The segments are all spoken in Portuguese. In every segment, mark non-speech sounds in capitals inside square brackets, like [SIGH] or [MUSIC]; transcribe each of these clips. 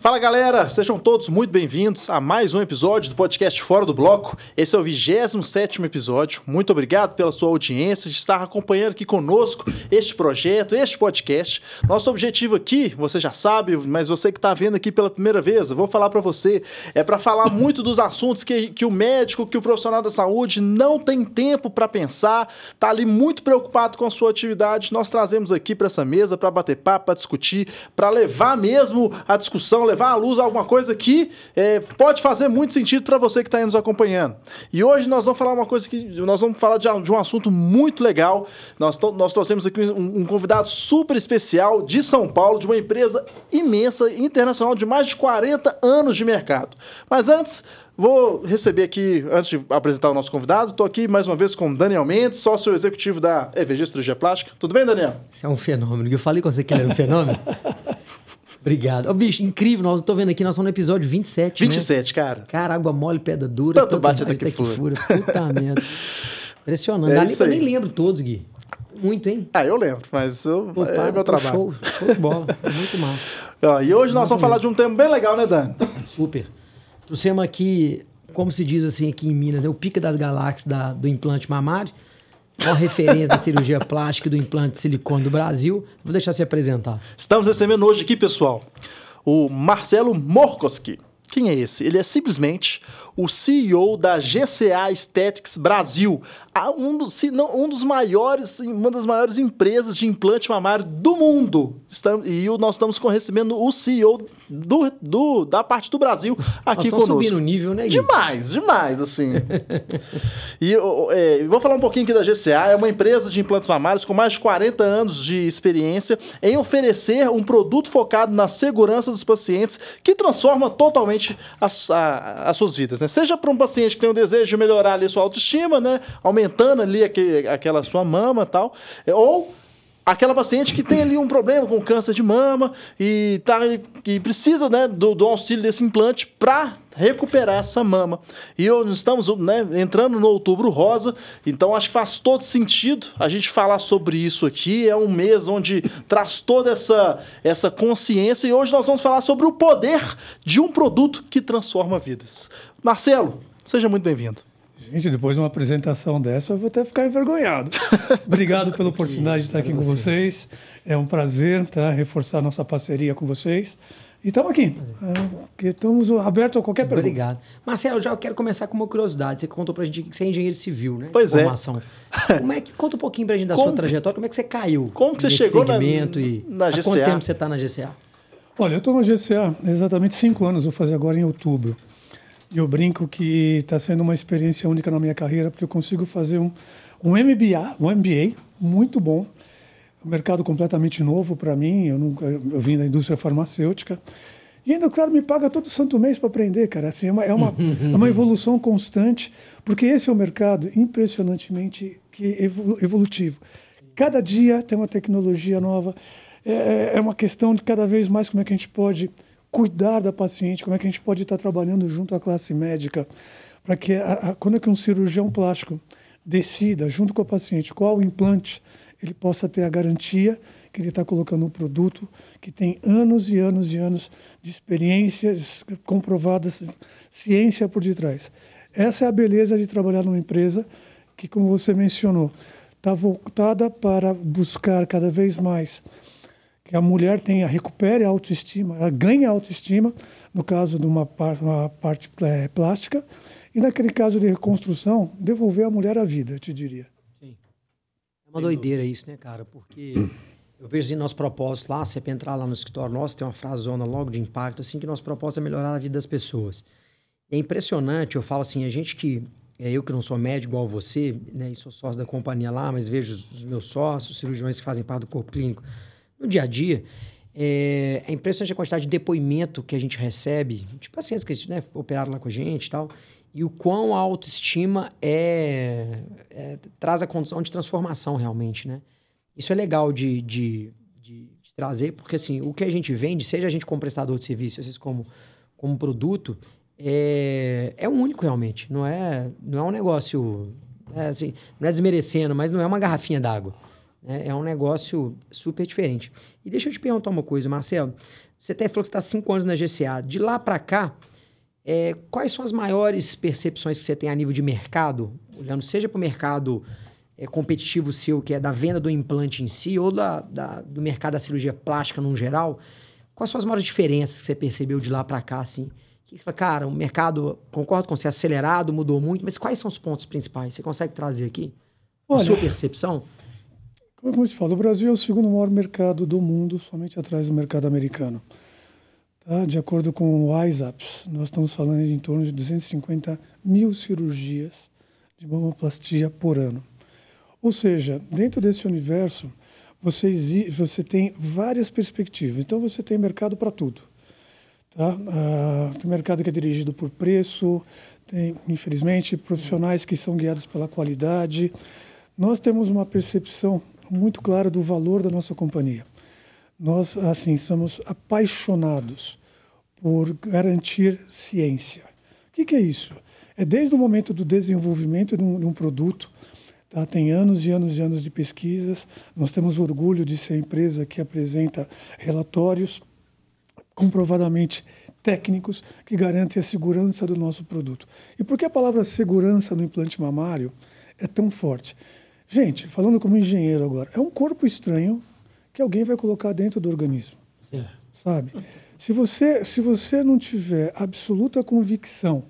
Fala galera, sejam todos muito bem-vindos a mais um episódio do podcast Fora do Bloco. Esse é o 27 episódio. Muito obrigado pela sua audiência, de estar acompanhando aqui conosco este projeto, este podcast. Nosso objetivo aqui, você já sabe, mas você que está vendo aqui pela primeira vez, eu vou falar para você, é para falar muito dos assuntos que, que o médico, que o profissional da saúde não tem tempo para pensar, tá ali muito preocupado com a sua atividade. Nós trazemos aqui para essa mesa para bater papo, para discutir, para levar mesmo a discussão levar à luz alguma coisa que é, pode fazer muito sentido para você que está aí nos acompanhando. E hoje nós vamos falar uma coisa que nós vamos falar de, de um assunto muito legal. Nós, nós trouxemos aqui um, um, convidado super especial de São Paulo, de uma empresa imensa, internacional, de mais de 40 anos de mercado. Mas antes, Vou receber aqui, antes de apresentar o nosso convidado, estou aqui mais uma vez com Daniel Mendes, sócio executivo da EVG Cirurgia Plástica. Tudo bem, Daniel? Você é um fenômeno. Eu falei com você que ele era um fenômeno. [LAUGHS] Obrigado. Ô, bicho, incrível. Nós tô vendo aqui, nós estamos no episódio 27. 27, né? cara. Cara, água mole, pedra dura. Tanto bate até que, que fura. Puta [LAUGHS] merda. Impressionante. É eu nem lembro todos, Gui. Muito, hein? Ah, eu lembro, mas eu, é meu trabalho. Show, show de bola. [LAUGHS] Muito massa. Ó, e hoje nós vamos falar de um tema bem legal, né, Dan? Super. Trouxemos aqui, como se diz assim aqui em Minas, é o pica das galáxias da, do implante mamário uma referência da cirurgia plástica e do implante de silicone do Brasil. Vou deixar você apresentar. Estamos recebendo hoje aqui, pessoal, o Marcelo Morkoski. Quem é esse? Ele é simplesmente o CEO da GCA Aesthetics Brasil, um dos, se não, um dos maiores, uma das maiores empresas de implante mamário do mundo. Estamos, e nós estamos recebendo o CEO do, do, da parte do Brasil aqui nós conosco. subindo o nível, né? Demais, demais, assim. [LAUGHS] e eu, é, vou falar um pouquinho aqui da GCA. É uma empresa de implantes mamários com mais de 40 anos de experiência em oferecer um produto focado na segurança dos pacientes que transforma totalmente as, a, as suas vidas, né? Seja para um paciente que tem o desejo de melhorar ali sua autoestima, né? Aumentando ali aquela sua mama e tal. É, ou aquela paciente que tem ali um problema com câncer de mama e, tá, e precisa né, do, do auxílio desse implante para recuperar essa mama. E eu, estamos né, entrando no outubro rosa, então acho que faz todo sentido a gente falar sobre isso aqui. É um mês onde traz toda essa, essa consciência e hoje nós vamos falar sobre o poder de um produto que transforma vidas. Marcelo, seja muito bem-vindo. Gente, depois de uma apresentação dessa, eu vou até ficar envergonhado. [LAUGHS] Obrigado pela oportunidade de estar aqui com vocês. É um prazer tá, reforçar nossa parceria com vocês. E estamos aqui. É, estamos abertos a qualquer pergunta. Obrigado. Marcelo, já quero começar com uma curiosidade. Você contou para a gente que você é engenheiro civil, né? Pois é. Formação. é. Como é que, conta um pouquinho para a gente da como, sua trajetória. Como é que você caiu Como que você chegou segmento na, e na GCA? Há quanto tempo você está na GCA? Olha, eu estou na GCA exatamente cinco anos. Vou fazer agora em outubro. E eu brinco que está sendo uma experiência única na minha carreira, porque eu consigo fazer um, um MBA, um MBA muito bom, um mercado completamente novo para mim. Eu, nunca, eu vim da indústria farmacêutica. E ainda, claro, me paga todo santo mês para aprender, cara. Assim, é, uma, é, uma, é uma evolução constante, porque esse é um mercado impressionantemente evolutivo. Cada dia tem uma tecnologia nova. É, é, é uma questão de cada vez mais como é que a gente pode cuidar da paciente, como é que a gente pode estar trabalhando junto à classe médica, para que a, a, quando é que um cirurgião plástico decida, junto com a paciente, qual implante ele possa ter a garantia que ele está colocando um produto que tem anos e anos e anos de experiências comprovadas, ciência por detrás. Essa é a beleza de trabalhar numa empresa que, como você mencionou, está voltada para buscar cada vez mais que a mulher tenha, recupere a autoestima, ela ganhe a autoestima, no caso de uma, par, uma parte é, plástica, e naquele caso de reconstrução, devolver a mulher à vida, eu te diria. É uma doideira isso, né, cara? Porque eu vejo assim, nosso propósito lá, você entrar lá no escritório nosso, tem uma frase zona logo de impacto, assim, que nosso propósito é melhorar a vida das pessoas. E é impressionante, eu falo assim, a gente que, é eu que não sou médico igual você, né, e sou sócio da companhia lá, mas vejo os meus sócios, cirurgiões que fazem parte do corpo clínico, no dia a dia, é, é impressionante a quantidade de depoimento que a gente recebe, de pacientes que né, operaram lá com a gente e tal, e o quão a autoestima é, é, traz a condição de transformação realmente, né? Isso é legal de, de, de, de, trazer, porque assim, o que a gente vende, seja a gente como prestador de serviço, às como, como produto, é, é único realmente. Não é, não é um negócio, é, assim, não é desmerecendo, mas não é uma garrafinha d'água. É, é um negócio super diferente. E deixa eu te perguntar uma coisa, Marcelo. Você até falou que está cinco anos na GCA. De lá para cá, é, quais são as maiores percepções que você tem a nível de mercado, olhando seja para o mercado é, competitivo seu, que é da venda do implante em si, ou da, da, do mercado da cirurgia plástica no geral? Quais são as maiores diferenças que você percebeu de lá para cá, assim? Que você fala, cara, o mercado, concordo com você, acelerado, mudou muito, mas quais são os pontos principais? Você consegue trazer aqui? Olha, a sua percepção? Como você fala, o Brasil é o segundo maior mercado do mundo, somente atrás do mercado americano. Tá? De acordo com o ISAPS, nós estamos falando em torno de 250 mil cirurgias de mamoplastia por ano. Ou seja, dentro desse universo, você, você tem várias perspectivas. Então, você tem mercado para tudo. Tá? Ah, tem mercado que é dirigido por preço, tem, infelizmente, profissionais que são guiados pela qualidade. Nós temos uma percepção muito clara do valor da nossa companhia. Nós, assim, somos apaixonados por garantir ciência. O que, que é isso? É desde o momento do desenvolvimento de um, de um produto, tá? tem anos e anos e anos de pesquisas, nós temos orgulho de ser a empresa que apresenta relatórios comprovadamente técnicos que garantem a segurança do nosso produto. E por que a palavra segurança no implante mamário é tão forte? Gente, falando como engenheiro agora, é um corpo estranho que alguém vai colocar dentro do organismo. É. Sabe? Se você, se você não tiver absoluta convicção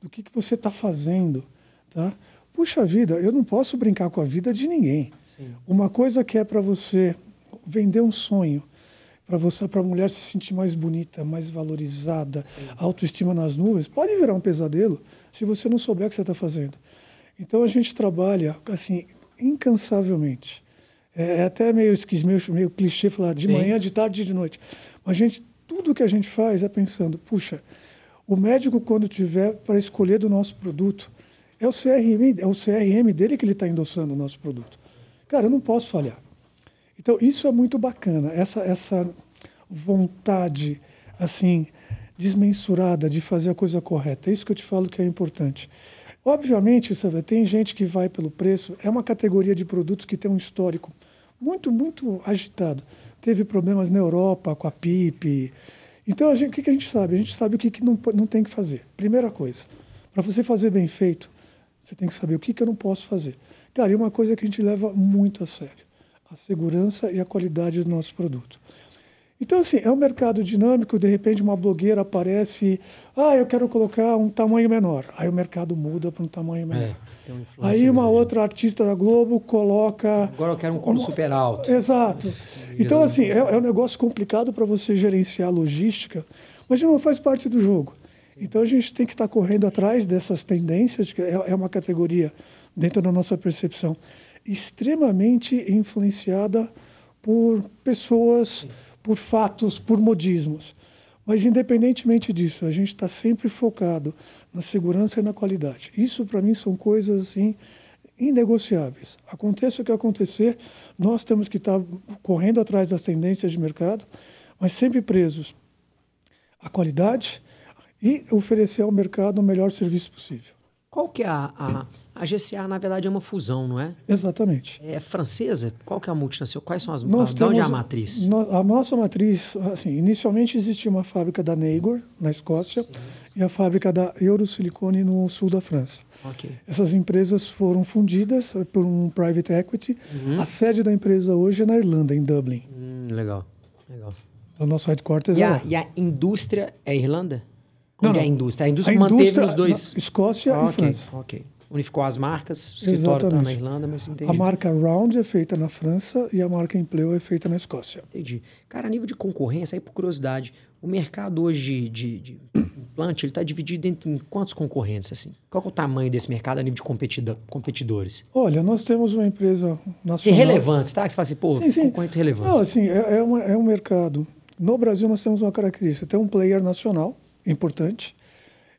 do que, que você está fazendo, tá? Puxa vida, eu não posso brincar com a vida de ninguém. Sim. Uma coisa que é para você vender um sonho, para você, para a mulher se sentir mais bonita, mais valorizada, Sim. autoestima nas nuvens, pode virar um pesadelo se você não souber o que você está fazendo. Então a gente trabalha assim incansavelmente. É, é até meio, meio, meio clichê falar de Sim. manhã, de tarde e de noite. Mas a gente, tudo que a gente faz é pensando, puxa, o médico quando tiver para escolher do nosso produto, é o CRM, é o CRM dele que ele está endossando o nosso produto. Cara, eu não posso falhar. Então, isso é muito bacana, essa, essa vontade, assim, desmensurada de fazer a coisa correta. É isso que eu te falo que é importante. Obviamente, sabe, tem gente que vai pelo preço, é uma categoria de produtos que tem um histórico muito, muito agitado. Teve problemas na Europa com a PIP. Então, gente, o que, que a gente sabe? A gente sabe o que, que não, não tem que fazer. Primeira coisa, para você fazer bem feito, você tem que saber o que, que eu não posso fazer. Cara, e uma coisa que a gente leva muito a sério a segurança e a qualidade do nosso produto. Então, assim, é um mercado dinâmico, de repente uma blogueira aparece, ah, eu quero colocar um tamanho menor. Aí o mercado muda para um tamanho menor. É, um Aí uma grande. outra artista da Globo coloca... Agora eu quero um colo uma... super alto. Exato. Então, assim, é, é um negócio complicado para você gerenciar a logística, mas não faz parte do jogo. Então a gente tem que estar correndo atrás dessas tendências, que é, é uma categoria, dentro da nossa percepção, extremamente influenciada por pessoas, por fatos, por modismos. Mas, independentemente disso, a gente está sempre focado na segurança e na qualidade. Isso, para mim, são coisas assim, inegociáveis. Aconteça o que acontecer, nós temos que estar tá correndo atrás das tendências de mercado, mas sempre presos à qualidade e oferecer ao mercado o melhor serviço possível. Qual que é a, a, a GCA, na verdade, é uma fusão, não é? Exatamente. É francesa? Qual que é a multinacional? Quais são as... Nós a, de onde é a matriz? A nossa matriz, assim, inicialmente existia uma fábrica da Neigor, na Escócia, uhum. e a fábrica da Eurosilicone no sul da França. Okay. Essas empresas foram fundidas por um private equity. Uhum. A sede da empresa hoje é na Irlanda, em Dublin. Hum, legal, legal. O nosso headquarters e é a, lá. E a indústria é Irlanda? Onde não, é a indústria? A indústria a manteve indústria, nos dois. Escócia ah, e okay, França. Ok. Unificou as marcas, o escritório está na Irlanda, mas entendi. A marca Round é feita na França e a marca Empleo é feita na Escócia. Entendi. Cara, a nível de concorrência, aí por curiosidade, o mercado hoje de, de, implante, ele está dividido entre em quantos concorrentes, assim? Qual é o tamanho desse mercado a nível de competidores? Olha, nós temos uma empresa nacional... E relevantes, tá? Que você fala assim, pô, sim, sim. concorrentes relevantes. Não, assim, é, é, uma, é um mercado... No Brasil, nós temos uma característica. Tem um player nacional importante,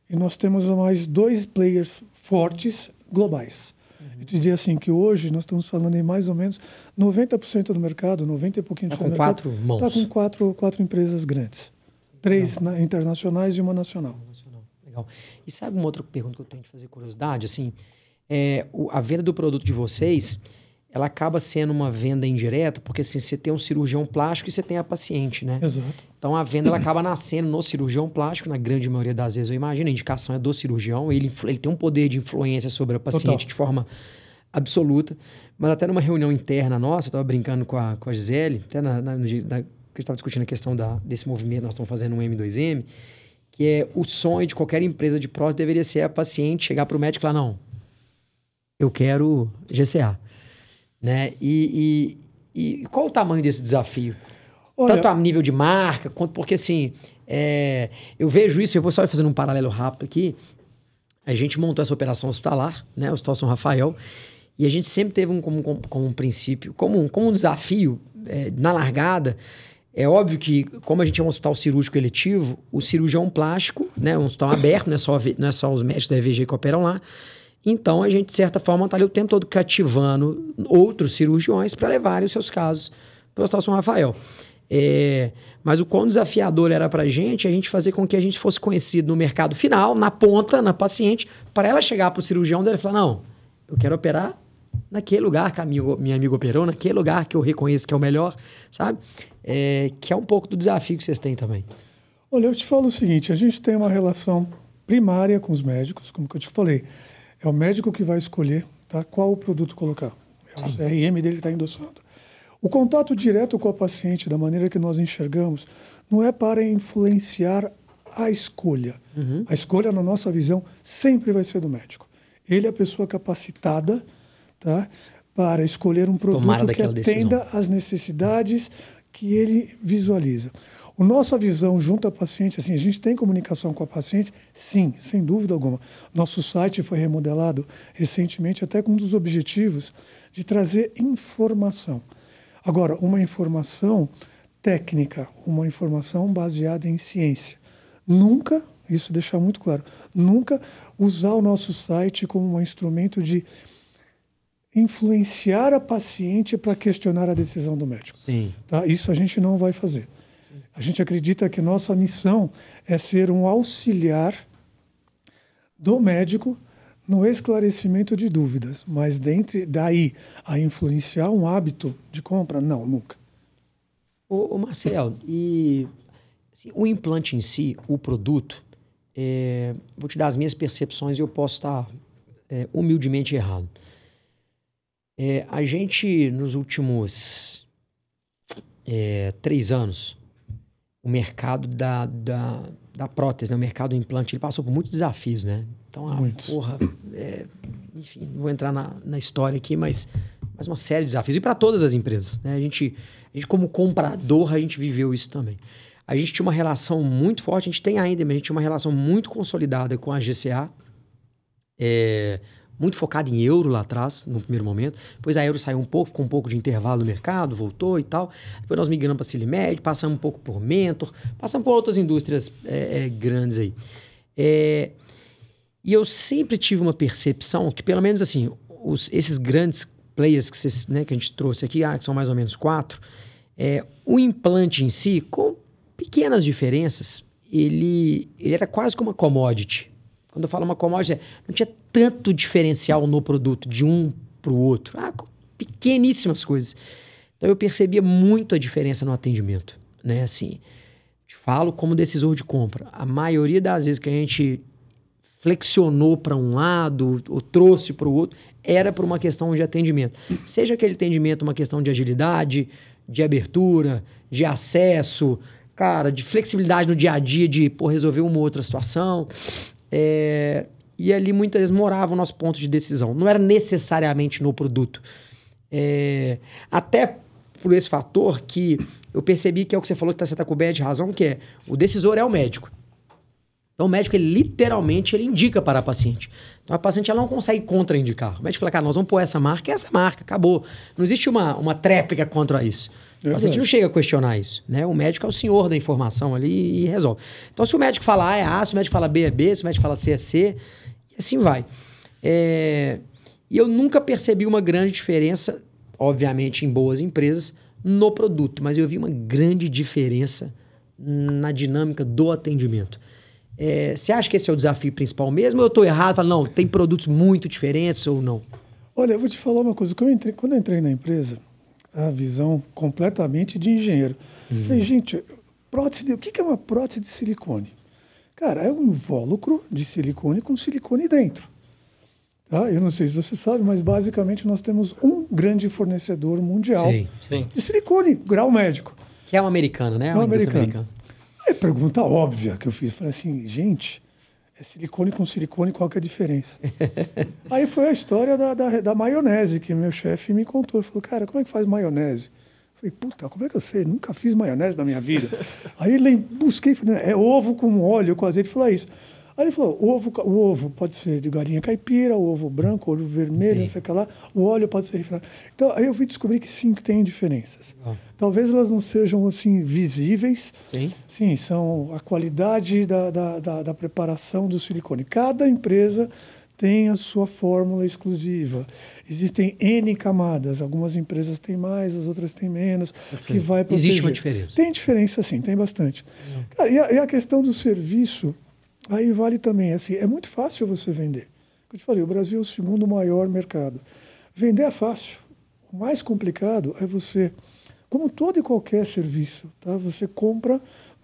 e nós temos mais dois players fortes globais. Uhum. Eu diria assim que hoje nós estamos falando em mais ou menos 90% do mercado, 90 e pouquinho tá do mercado. Quatro mãos. Está com quatro, quatro empresas grandes. Três na, internacionais e uma nacional. Legal. E sabe uma outra pergunta que eu tenho de fazer curiosidade? Assim, é, o, a venda do produto de vocês ela acaba sendo uma venda indireta, porque assim, você tem um cirurgião plástico e você tem a paciente, né? Exato. Então a venda ela acaba nascendo no cirurgião plástico, na grande maioria das vezes, eu imagino, a indicação é do cirurgião, ele, ele tem um poder de influência sobre a paciente Total. de forma absoluta. Mas até numa reunião interna nossa, eu estava brincando com a, com a Gisele, até na, na, no, na, que estava discutindo a questão da, desse movimento nós estamos fazendo um M2M, que é o sonho de qualquer empresa de prótese deveria ser a paciente chegar para o médico e falar, não, eu quero GCA. Né? E, e, e qual o tamanho desse desafio? Olha, Tanto a nível de marca, quanto porque assim, é, eu vejo isso, eu vou só fazendo um paralelo rápido aqui. A gente montou essa operação hospitalar, né? O Hospital São Rafael, e a gente sempre teve um, como, como, como um princípio, como um, como um desafio é, na largada. É óbvio que, como a gente é um hospital cirúrgico eletivo, o cirurgião plástico, né, um hospital aberto, não é só, não é só os médicos da EVG que operam lá, então, a gente, de certa forma, está ali o tempo todo cativando outros cirurgiões para levarem os seus casos para o Hospital São Rafael. É, mas o quão desafiador era para a gente, a gente fazer com que a gente fosse conhecido no mercado final, na ponta, na paciente, para ela chegar para o cirurgião dela e falar: não, eu quero operar naquele lugar que a minha, minha amiga operou, naquele lugar que eu reconheço que é o melhor, sabe? É, que é um pouco do desafio que vocês têm também. Olha, eu te falo o seguinte: a gente tem uma relação primária com os médicos, como eu te falei. É o médico que vai escolher tá, qual o produto colocar. É o CRM dele está endossando. O contato direto com a paciente, da maneira que nós enxergamos, não é para influenciar a escolha. Uhum. A escolha, na nossa visão, sempre vai ser do médico. Ele é a pessoa capacitada tá, para escolher um produto que atenda às necessidades que ele visualiza. A nossa visão junto à paciente, assim, a gente tem comunicação com a paciente? Sim, sem dúvida alguma. Nosso site foi remodelado recentemente, até com um dos objetivos de trazer informação. Agora, uma informação técnica, uma informação baseada em ciência. Nunca, isso deixar muito claro, nunca usar o nosso site como um instrumento de influenciar a paciente para questionar a decisão do médico. Sim. Tá? Isso a gente não vai fazer. A gente acredita que nossa missão é ser um auxiliar do médico no esclarecimento de dúvidas, mas dentre daí a influenciar um hábito de compra, não, nunca. Ô, Marcelo, e assim, o implante em si, o produto, é, vou te dar as minhas percepções e eu posso estar é, humildemente errado. É, a gente, nos últimos é, três anos, o mercado da, da, da prótese, né? o mercado do implante, ele passou por muitos desafios, né? Então, a muitos. porra, é, enfim, não vou entrar na, na história aqui, mas, mas uma série de desafios. E para todas as empresas, né? A gente, a gente, como comprador, a gente viveu isso também. A gente tinha uma relação muito forte, a gente tem ainda, mas a gente tinha uma relação muito consolidada com a GCA. É, muito focado em euro lá atrás, no primeiro momento. Depois a euro saiu um pouco, ficou um pouco de intervalo no mercado, voltou e tal. Depois nós migramos para Silimed, passamos um pouco por Mentor, passamos por outras indústrias é, é, grandes aí. É, e eu sempre tive uma percepção que, pelo menos assim, os, esses grandes players que, cês, né, que a gente trouxe aqui, ah, que são mais ou menos quatro, é, o implante em si, com pequenas diferenças, ele, ele era quase como uma commodity. Quando eu falo uma commodity, não tinha tanto diferencial no produto de um para o outro. Ah, pequeníssimas coisas. Então eu percebia muito a diferença no atendimento, né? Assim, te falo como decisor de compra. A maioria das vezes que a gente flexionou para um lado ou trouxe para o outro era por uma questão de atendimento. Seja aquele atendimento uma questão de agilidade, de abertura, de acesso, cara, de flexibilidade no dia a dia, de pô, resolver uma outra situação. É, e ali muitas vezes morava o nosso ponto de decisão. Não era necessariamente no produto. É, até por esse fator que eu percebi que é o que você falou, que tá, você está coberto de razão, que é o decisor é o médico. Então o médico, ele literalmente, ele indica para a paciente. Então a paciente ela não consegue contraindicar. O médico fala, cara, nós vamos pôr essa marca, é essa marca, acabou. Não existe uma, uma tréplica contra isso. É o paciente não chega a questionar isso, né? O médico é o senhor da informação ali e resolve. Então, se o médico fala A é A, se o médico fala B é B, se o médico fala C é C, e assim vai. É... E eu nunca percebi uma grande diferença, obviamente, em boas empresas, no produto, mas eu vi uma grande diferença na dinâmica do atendimento. É... Você acha que esse é o desafio principal mesmo? Ou eu estou errado? Falo, não, tem produtos muito diferentes ou não? Olha, eu vou te falar uma coisa. Quando eu entrei, quando eu entrei na empresa, a visão completamente de engenheiro. Uhum. Falei, gente, prótese de, o que é uma prótese de silicone? Cara, é um invólucro de silicone com silicone dentro. Tá? Eu não sei se você sabe, mas basicamente nós temos um grande fornecedor mundial sim, sim. de silicone, grau médico. Que é um americano, né? É um americano. americano. Aí, pergunta óbvia que eu fiz. Falei assim, gente, é silicone com silicone, qual que é a diferença? [LAUGHS] Aí foi a história da, da, da maionese, que meu chefe me contou. Ele falou, cara, como é que faz maionese? Falei, puta, como é que eu sei? Nunca fiz maionese na minha vida. [LAUGHS] Aí ele busquei, falei, é ovo com óleo, com azeite. Falou, é isso. Aí ele falou, ovo, o ovo pode ser de galinha caipira, o ovo branco, ovo vermelho, sim. não sei o que lá. O óleo pode ser refinado. Então, aí eu fui descobrir que sim, que tem diferenças. Ah. Talvez elas não sejam, assim, visíveis. Sim. Sim, são a qualidade da, da, da, da preparação do silicone. Cada empresa tem a sua fórmula exclusiva. Existem N camadas, algumas empresas têm mais, as outras têm menos, Perfeito. que vai proteger. Existe uma diferença? Tem diferença, sim, tem bastante. Cara, e, a, e a questão do serviço, Aí vale também, assim, é muito fácil você vender. Eu te falei, o Brasil é o segundo maior mercado. Vender é fácil. O mais complicado é você, como todo e qualquer serviço, tá? Você compra,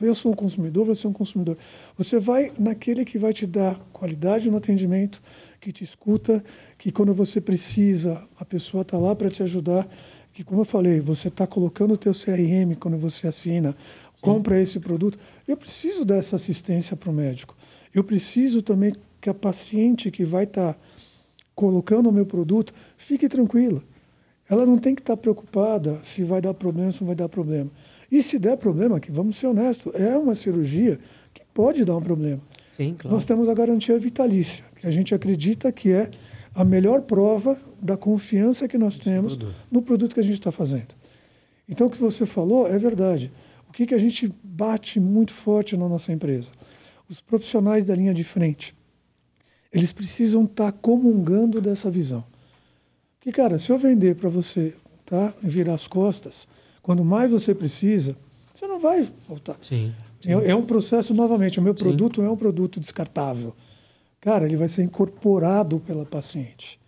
eu sou um consumidor, você é um consumidor. Você vai naquele que vai te dar qualidade no atendimento, que te escuta, que quando você precisa, a pessoa está lá para te ajudar, que como eu falei, você está colocando o teu CRM quando você assina, compra esse produto. Eu preciso dessa assistência para o médico. Eu preciso também que a paciente que vai estar tá colocando o meu produto fique tranquila. Ela não tem que estar tá preocupada se vai dar problema ou se não vai dar problema. E se der problema, que vamos ser honestos, é uma cirurgia que pode dar um problema. Sim, claro. Nós temos a garantia vitalícia, que a gente acredita que é a melhor prova da confiança que nós temos produto. no produto que a gente está fazendo. Então, o que você falou é verdade. O que, que a gente bate muito forte na nossa empresa? os profissionais da linha de frente, eles precisam estar tá comungando dessa visão. Que, cara, se eu vender para você, tá, virar as costas, quando mais você precisa, você não vai voltar. Sim. sim. É, é, um processo, novamente, o meu sim. produto não é um produto descartável. Cara, ele vai ser incorporado pela paciente.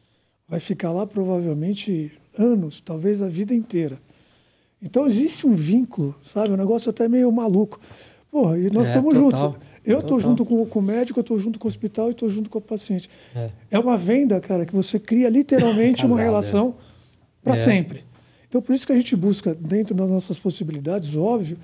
Vai ficar lá provavelmente anos, talvez a vida inteira. Então existe um vínculo, sabe? Um negócio até meio maluco. Porra, e nós é, estamos juntos. Eu estou junto com, com, o médico, eu estou junto com o hospital e estou junto com o paciente. É. é. uma venda, cara, que você cria literalmente [LAUGHS] uma relação para é. sempre. Então, por isso que a gente busca, dentro das nossas possibilidades, óbvio,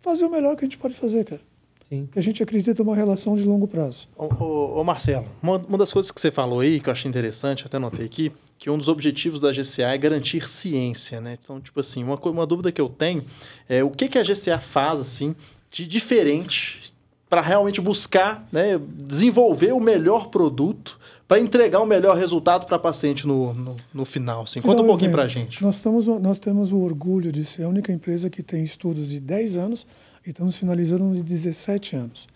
fazer o melhor que a gente pode fazer, cara. Sim. Que a gente acredita uma relação de longo prazo. Ô, ô, ô Marcelo, uma, uma, das coisas que você falou aí, que eu achei interessante, até notei aqui, que um dos objetivos da GCA é garantir ciência, né? Então, tipo assim, uma, uma dúvida que eu tenho é o que, que a GCA faz, assim, de diferente para realmente buscar né, desenvolver o melhor produto para entregar o melhor resultado para a paciente no, no, no, final. Assim. Conta um pouquinho para a gente. Nós, estamos, nós temos o orgulho de ser a única empresa que tem estudos de 10 anos e estamos finalizando de 17 anos.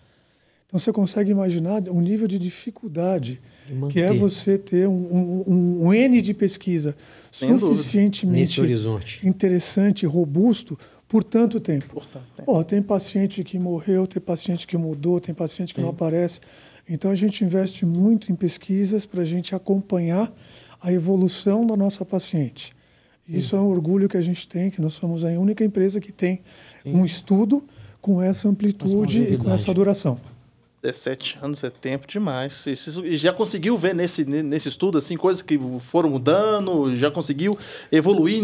Então você consegue imaginar o nível de dificuldade que é você ter um, um, um N de pesquisa Sem suficientemente interessante, robusto, por tanto tempo. Por tanto tempo. Oh, tem paciente que morreu, tem paciente que mudou, tem paciente que Sim. não aparece. Então a gente investe muito em pesquisas para a gente acompanhar a evolução da nossa paciente. Isso Sim. é um orgulho que a gente tem, que nós somos a única empresa que tem Sim. um estudo com essa amplitude e com essa duração. 17 anos é tempo demais. E já conseguiu ver nesse, nesse estudo assim coisas que foram mudando? Já conseguiu evoluir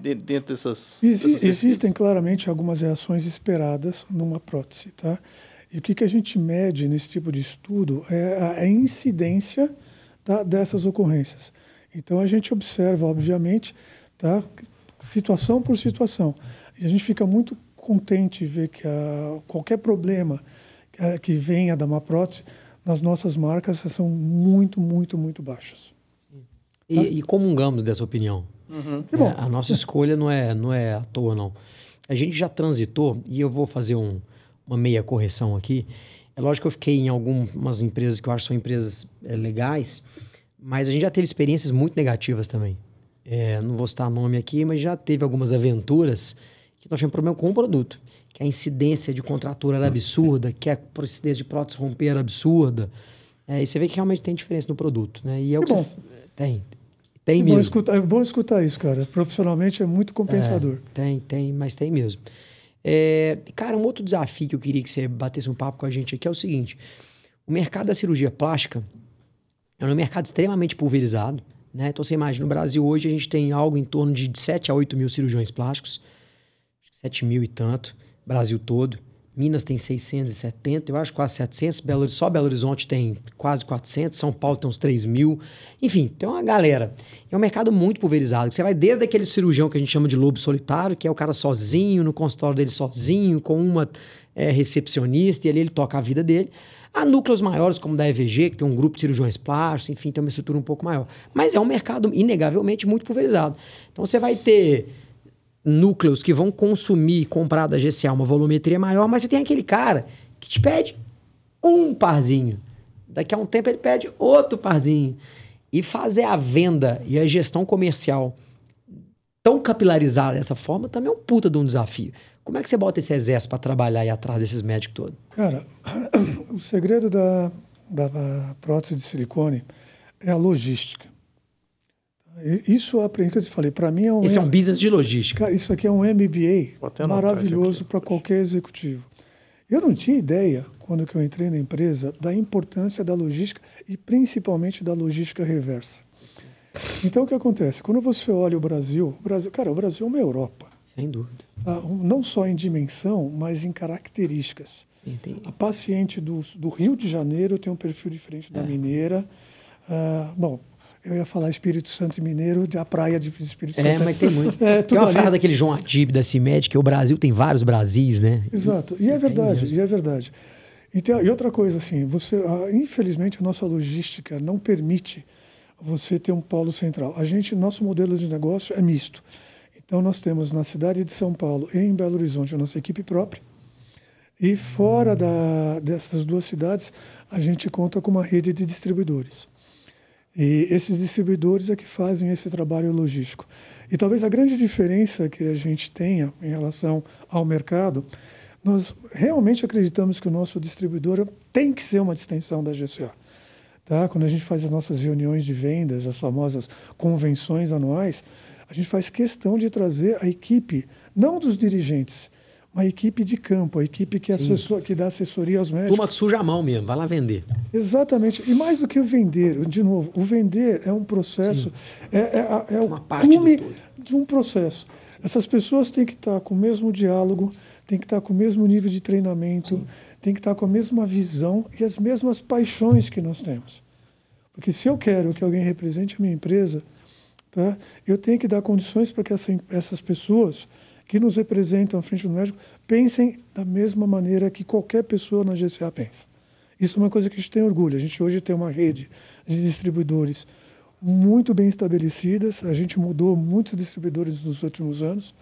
dentro dessas, dessas Existem claramente algumas reações esperadas numa prótese, tá? E o que, que a gente mede nesse tipo de estudo é a, a incidência tá, dessas ocorrências. Então a gente observa, obviamente, tá, situação por situação. E a gente fica muito contente de ver que a, qualquer problema é, que venha da uma prótese, nas nossas marcas são muito, muito, muito baixas. E, tá? e comungamos dessa opinião. Uhum. É, a nossa escolha não é, não é à toa, não. A gente já transitou, e eu vou fazer um, uma meia correção aqui. É lógico que eu fiquei em algumas empresas que eu acho que são empresas é, legais, mas a gente já teve experiências muito negativas também. É, não vou citar nome aqui, mas já teve algumas aventuras que nós tivemos problema com o produto que a incidência de contratura era absurda, que a incidência de prótese romper era absurda. É, e você vê que realmente tem diferença no produto, né? E é o que, que bom. Você... Tem. Tem é mesmo. Bom escutar, é bom escutar isso, cara. Profissionalmente é muito compensador. É, tem, tem, mas tem mesmo. É, cara, um outro desafio que eu queria que você batesse um papo com a gente aqui é o seguinte: o mercado da cirurgia plástica é um mercado extremamente pulverizado. Né? Então você imagina, no Brasil hoje a gente tem algo em torno de 7 a 8 mil cirurgiões plásticos, 7 mil e tanto, Brasil todo. Minas tem 670, eu acho quase 700. Belo, só Belo Horizonte tem quase 400. São Paulo tem uns 3 mil. Enfim, tem uma galera. É um mercado muito pulverizado. Você vai desde aquele cirurgião que a gente chama de lobo solitário, que é o cara sozinho, no consultório dele sozinho, com uma é, recepcionista, e ali ele toca a vida dele. Há núcleos maiores, como da EVG, que tem um grupo de cirurgiões plásticos, enfim, tem uma estrutura um pouco maior. Mas é um mercado, inegavelmente, muito pulverizado. Então você vai ter núcleos que vão consumir, comprar da GCA uma volumetria maior, mas você tem aquele cara que te pede um parzinho. Daqui a um tempo ele pede outro parzinho. E fazer a venda e a gestão comercial tão capilarizada dessa forma também é um puta de um desafio. Como é que você bota esse exército para trabalhar aí atrás desses médicos todos? Cara, [COUGHS] o segredo da, da prótese de silicone é a logística. Isso eu aprendi que eu te falei. Para mim é um. Esse é um business de logística. Cara, isso aqui é um MBA maravilhoso para qualquer executivo. Eu não tinha ideia, quando que eu entrei na empresa, da importância da logística e principalmente da logística reversa. Então, o que acontece? Quando você olha o Brasil, o Brasil cara, o Brasil é uma Europa. Sem dúvida. Tá? Não só em dimensão, mas em características. Entendi. A paciente do, do Rio de Janeiro tem um perfil diferente da É. mineira. Ah, bom, eu ia falar Espírito Santo e Mineiro, a praia de Espírito Santo. É, mas tem muito. [LAUGHS] É, tem uma ali. frase daquele João Adib da CIMED, que o Brasil tem vários Brasis, né? Exato. E é Tem verdade, e é verdade. Então, e outra coisa, assim, você, ah, infelizmente a nossa logística não permite você ter um polo central. A gente, nosso modelo de negócio é misto. Então nós temos na cidade de São Paulo e em Belo Horizonte a nossa equipe própria. E fora da, dessas duas cidades, a gente conta com uma rede de distribuidores. E esses distribuidores é que fazem esse trabalho logístico. E talvez a grande diferença que a gente tenha em relação ao mercado, nós realmente acreditamos que o nosso distribuidor tem que ser uma extensão da GCA. Tá? Quando a gente faz as nossas reuniões de vendas, as famosas convenções anuais, a gente faz questão de trazer a equipe, não dos dirigentes, uma equipe de campo, a equipe que, assessor, que dá assessoria aos médicos. Turma que suja a mão mesmo, vai lá vender. Exatamente. E mais do que o vender, de novo, o vender é um processo, é, é, é o Uma parte do cume de um processo. Essas pessoas têm que estar com o mesmo diálogo, têm que estar com o mesmo nível de treinamento, têm que estar com a mesma visão e as mesmas paixões que nós temos. Porque se eu quero que alguém represente a minha empresa, tá, eu tenho que dar condições para que essa, essas pessoas que nos representam à frente do médico pensem da mesma maneira que qualquer pessoa na GCA pensa. Isso é uma coisa que a gente tem orgulho. A gente hoje tem uma rede de distribuidores muito bem estabelecidas. A gente mudou muitos distribuidores nos últimos anos,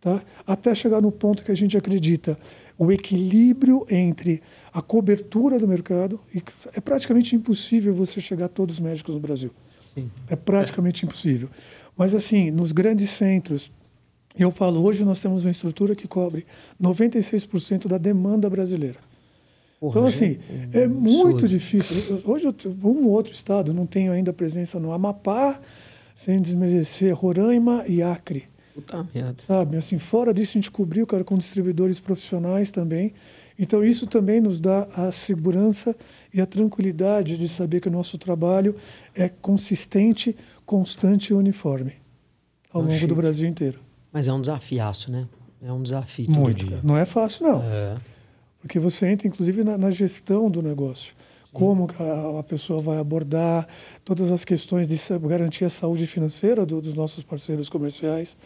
tá? até chegar no ponto que a gente acredita o equilíbrio entre a cobertura do mercado. E é praticamente impossível você chegar a todos os médicos no Brasil. Sim. É praticamente impossível. Mas, assim, nos grandes centros, eu falo, hoje nós temos uma estrutura que cobre 96% da demanda brasileira. Porra, Então, assim, é absurdo. muito difícil. Hoje, eu, um outro estado, não tenho ainda presença no Amapá, sem desmerecer Roraima e Acre. Puta merda. Sabe? Assim, fora disso, a gente cobriu, cara, com distribuidores profissionais também. Então, isso também nos dá a segurança e a tranquilidade de saber que o nosso trabalho é consistente, constante e uniforme ao Ah, longo do Brasil inteiro. Mas é um desafiaço, né? É um desafio todo Muito. dia. Não é fácil, não. É. Porque você entra, inclusive, na, na gestão do negócio. Como a, a pessoa vai abordar todas as questões de garantir a saúde financeira do- dos nossos parceiros comerciais.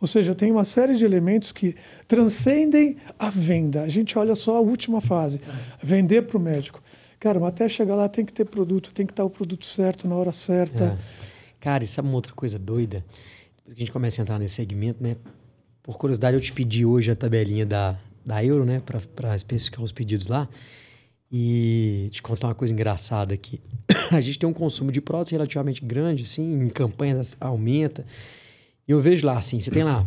Ou seja, tem uma série de elementos que transcendem a venda. A gente olha só a última fase, vender para o médico. Cara, mas até chegar lá tem que ter produto, tem que estar o produto certo na hora certa. É. Cara, e sabe uma outra coisa doida? Depois que a gente começa a entrar nesse segmento, né? Por curiosidade, eu te pedi hoje a tabelinha da, da Euro, né? Para especificar os pedidos lá. E te contar uma coisa engraçada aqui. [COUGHS] A gente tem um consumo de prótese relativamente grande, assim, em campanhas aumenta. E eu vejo lá, assim, você tem lá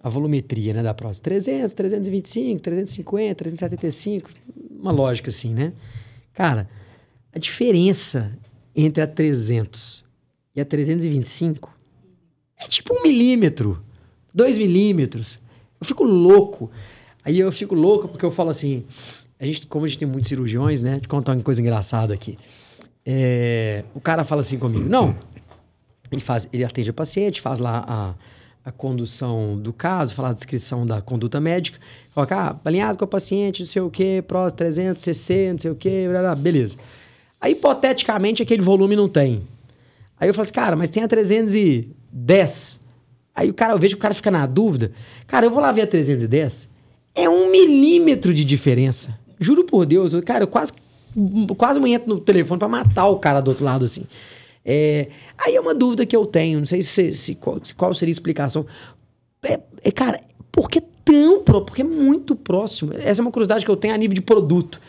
a volumetria né, da prótese. 300, 325, 350, 375. Uma lógica assim, né? Cara, a diferença entre a 300 e a 325 é tipo um milímetro, dois milímetros. Eu fico louco. Aí eu fico louco porque eu falo assim, a gente, como a gente tem muitos cirurgiões, né? Te contar uma coisa engraçada aqui. É, o cara fala assim comigo, não, ele faz, ele atende o paciente, faz lá a, a condução do caso, fala a descrição da conduta médica, coloca, ah, alinhado com o paciente, não sei o quê, próximo 360, não sei o quê, blá, blá, beleza. Aí, hipoteticamente, aquele volume não tem. Aí eu falo assim, cara, mas tem a 310. Aí o cara, eu vejo que o cara fica na dúvida. Cara, eu vou lá ver a 310. É um milímetro de diferença. Juro por Deus, eu, cara, eu quase, quase me entro no telefone para matar o cara do outro lado, assim. É, aí é uma dúvida que eu tenho, não sei se, se, qual, se qual, seria a explicação. É, é, cara, por que tão próximo? Porque é muito próximo. Essa é uma curiosidade que eu tenho a nível de produto.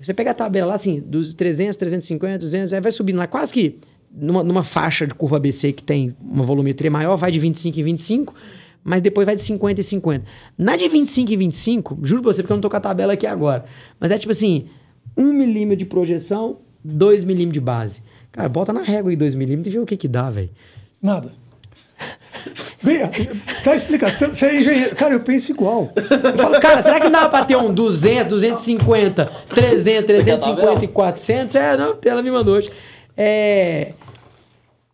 Você pega a tabela lá, assim, dos 300, 350, 200, aí vai subindo lá, quase que numa, numa faixa de curva ABC que tem uma volumetria maior, vai de 25 em 25, mas depois vai de 50 em 50. Na de 25 em 25, juro pra você, porque eu não tô com a tabela aqui agora, mas é tipo assim, 1 milímetro de projeção, 2 milímetros de base. Cara, bota na régua aí 2 milímetros e vê o que que dá, velho. Nada. Vem, tá explicando. Você é engenheiro. Cara, eu penso igual. Eu falo, cara, será que não dava pra ter um 200, 250, 300, 350 e 400? É, não, ela me mandou hoje. É,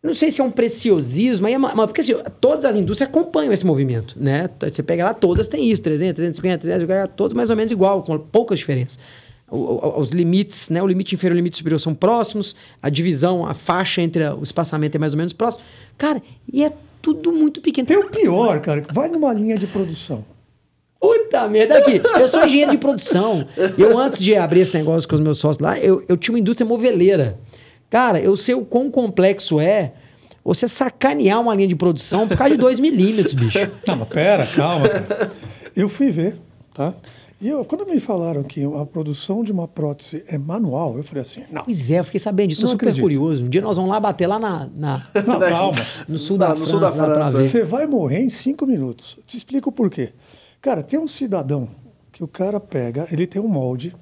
não sei se é um preciosismo, é porque assim, todas as indústrias acompanham esse movimento, né? Você pega lá, todas têm isso, 300, 350, 300, todas mais ou menos igual, com poucas diferenças. os limites, né? O limite inferior e o limite superior são próximos, a divisão, a faixa entre o espaçamento é mais ou menos próximo. Cara, e é tudo muito pequeno. Tem o pior, cara, vai numa linha de produção. Puta merda, aqui. Eu sou engenheiro de produção. Eu, antes de abrir esse negócio com os meus sócios lá, eu, eu tinha uma indústria moveleira. Cara, eu sei o quão complexo é você sacanear uma linha de produção por causa de 2 milímetros, bicho. [LAUGHS] Não, mas pera, calma. Cara. Eu fui ver, tá? E eu, quando me falaram que a produção de uma prótese é manual, eu falei assim, não. Pois é, eu fiquei sabendo disso, sou super acredito. curioso. Um dia nós vamos lá bater lá na... na não, [LAUGHS] calma. No sul da, não, França, sul da França. Você vai morrer em cinco minutos. Te explico por quê. Cara, tem um cidadão que o cara pega, ele tem um molde,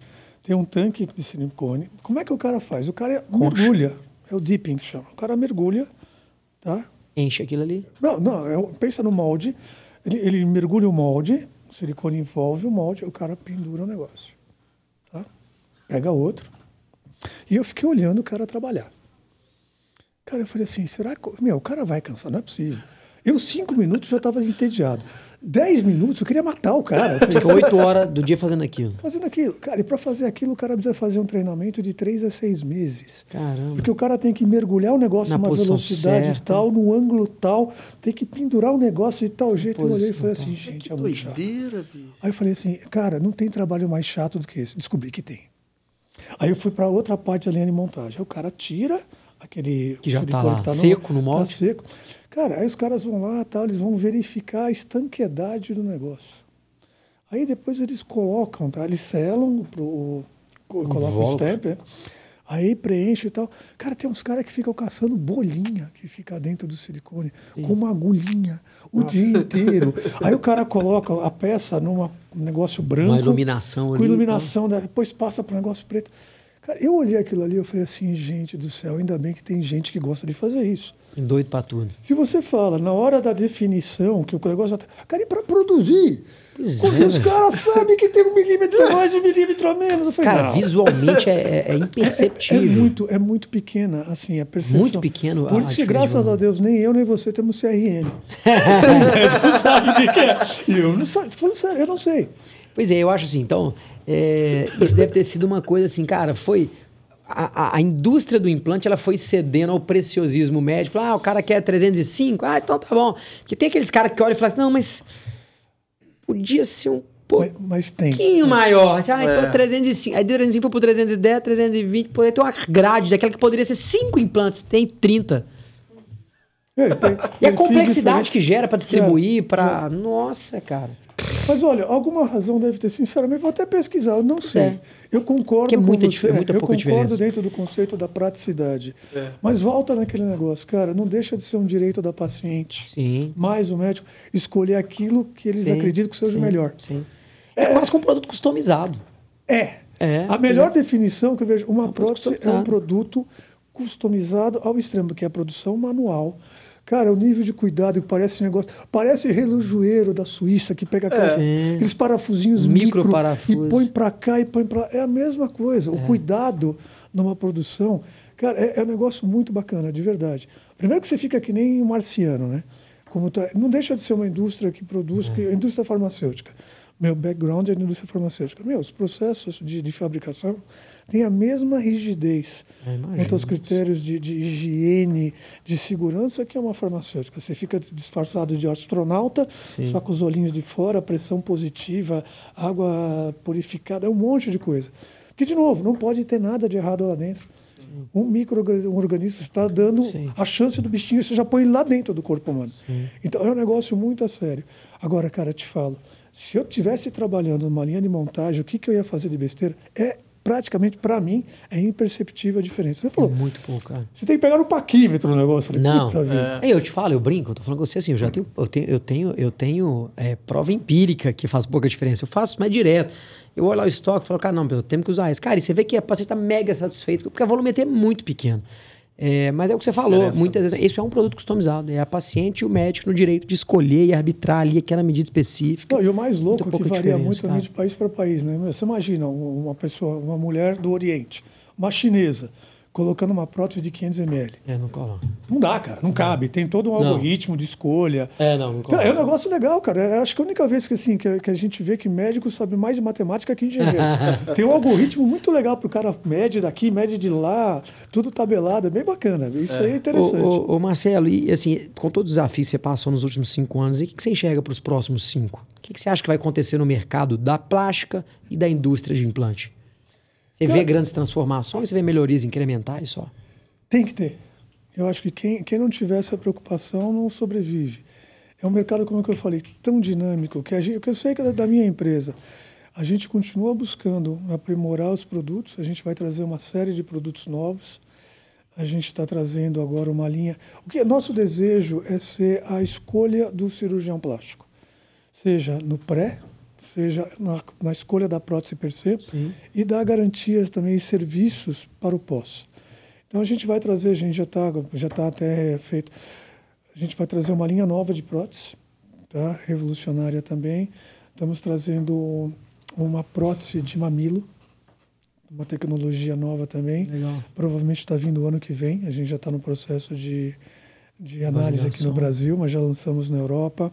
tem um tanque de silicone. Como é que o cara faz? O cara Concha. mergulha. É o dipping que chama. O cara mergulha, tá? Enche aquilo ali? Não, não. É, pensa no molde. Ele, ele mergulha o molde, o silicone envolve o molde, o cara pendura o negócio. Tá? Pega outro. E eu fiquei olhando o cara trabalhar. Cara, eu falei assim, será que... Meu, o cara vai cansar, não é possível. Eu, cinco minutos, já estava entediado. Dez minutos, eu queria matar o cara. [LAUGHS] Fica oito horas do dia fazendo aquilo. Fazendo aquilo. Cara, e para fazer aquilo, o cara precisa fazer um treinamento de três a seis meses. Caramba. Porque o cara tem que mergulhar o negócio numa velocidade certa. tal, no ângulo tal, tem que pendurar o negócio de tal jeito. eu olhei e falei assim, gente, é muito chato. Aí eu falei assim, cara, não tem trabalho mais chato do que esse. Descobri que tem. Aí eu fui para outra parte da linha de montagem. Aí o cara tira aquele... Que já está lá, tá seco no, no molde? Tá seco. Cara, aí os caras vão lá, tal, eles vão verificar a estanquedade do negócio. Aí depois eles colocam, tá? Eles selam, pro, colocam o stamp, é. aí preenche e tal. Cara, tem uns caras que ficam caçando bolinha que fica dentro do silicone, Sim. com uma agulhinha o Nossa. dia inteiro. aí o cara coloca a peça num negócio branco. Uma iluminação ali. Com iluminação, então. depois passa para o negócio preto. Cara, eu olhei aquilo ali e falei assim, gente do céu, ainda bem que tem gente que gosta de fazer isso. Doido para tudo. Se você fala, na hora da definição, que o negócio. Tá, cara, e para produzir? Quando é, os caras sabem que tem um milímetro a mais, um milímetro a menos. Eu falei, cara, não. visualmente é, é imperceptível. É, é, muito, é muito pequena, assim, a percepção. Muito pequeno. Por isso, graças a Deus, nem eu nem você temos CRM. [LAUGHS] o médico sabe o que é. E eu não sei, falando sério, eu não sei. Pois é, eu acho assim, então, é, isso deve ter sido uma coisa assim, cara, foi a, a, indústria do implante ela foi cedendo ao preciosismo médico. Ah, o cara quer 305. Ah, então tá bom. Porque tem aqueles caras que olham e falam assim, não, mas podia ser um pouquinho mas, tem. maior. Ah, então é. 305. Aí 305 foi pro 310, 320. Poderia ter uma grade daquela que poderia ser 5 implantes. Tem 30. É, tem, [LAUGHS] e a complexidade que gera para distribuir, para... Nossa, cara. Mas olha, alguma razão deve ter, sinceramente, vou até pesquisar, eu não sei. É. Eu concordo que é muita, com você, é muita eu concordo diferença. dentro do conceito da praticidade. É. Mas volta naquele negócio, cara, não deixa de ser um direito da paciente, Sim. mais o médico, escolher aquilo que eles Sim. acreditam que seja Sim. o melhor. Sim. É, é quase como um produto customizado. É. é. A melhor definição que eu vejo, uma prótese é um produto customizado ao extremo, que é a produção manual. Cara, o nível de cuidado que parece um negócio. Parece relojoeiro da Suíça que pega aquelas- Sim. aqueles parafusinhos Micro micro, parafuso. e põe pra cá e põe lá. É a mesma coisa. O cuidado numa produção, cara, é, é um negócio muito bacana, de verdade. Primeiro que você fica que nem um marciano, né? Como tá- não deixa de ser uma indústria que produz, que, indústria farmacêutica. Meu background é na indústria farmacêutica. Meu, os processos de, de fabricação têm a mesma rigidez É, quanto aos critérios de, de higiene, de segurança que é uma farmacêutica. Você fica disfarçado de astronauta, Sim. só com os olhinhos de fora, pressão positiva, água purificada, é um monte de coisa. Que, de novo, não pode ter nada de errado lá dentro. Um microorganismo está dando Sim. a chance do bichinho, você já põe lá dentro do corpo humano. Então é um negócio muito a sério. Agora, cara, eu te falo, se eu tivesse trabalhando numa linha de montagem, o que, que eu ia fazer de besteira? É praticamente, para mim, é imperceptível a diferença. Você É falou, muito pouco, cara. você tem que pegar no paquímetro o negócio. Eu falei, Não. Aí eu te falo, eu brinco, eu tô falando com você assim, eu já tenho, eu tenho, eu tenho, eu tenho é, prova empírica que faz pouca diferença. Eu faço mais direto. Eu olho lá o estoque e falo, cara, não, eu tenho que usar isso. Cara, e você vê que a paciente tá mega satisfeito, porque a volumetria é muito pequeno. É, mas é o que você falou, Interessa. muitas vezes, isso é um produto customizado. É a paciente e o médico no direito de escolher e arbitrar ali aquela medida específica. Não, e o mais louco é pouca que varia muito cara. de país para país, né? Você imagina um- uma pessoa, uma mulher do Oriente, uma chinesa, colocando uma prótese de 500 ml. É, não cola. Não dá, cara, não cabe. Tem todo um Não. algoritmo de escolha. É, não, não Então, é um negócio legal, cara. É, acho que a única vez que, assim, que, que a gente vê que médico sabe mais de matemática que engenheiro. [LAUGHS] Tem um algoritmo muito legal para o cara mede daqui, mede de lá, tudo tabelado. É bem bacana. Isso aí é interessante. Ô, ô, ô, Marcelo, e assim, com todo o desafio que você passou nos últimos cinco anos, e o que, que você enxerga para os próximos cinco? O que, que você acha que vai acontecer no mercado da plástica e da indústria de implante? Você vê grandes transformações, você vê melhorias incrementais só? Tem que ter. Eu acho que quem, quem não tiver essa preocupação não sobrevive. É um mercado, como é que eu falei, tão dinâmico que a gente, que eu sei que é da minha empresa. A gente continua buscando aprimorar os produtos, a gente vai trazer uma série de produtos novos. A gente está trazendo agora uma linha. O que nosso desejo é ser a escolha do cirurgião plástico, seja no pré, seja na, na escolha da prótese per se, e dar garantias também e serviços para o pós. Então a gente vai trazer, a gente já está já tá até feito, a gente vai trazer uma linha nova de prótese, tá? revolucionária também. Estamos trazendo uma prótese de mamilo, uma tecnologia nova também. Legal. Provavelmente está vindo o ano que vem. A gente já está no processo de, de análise aqui no Brasil, mas já lançamos na Europa.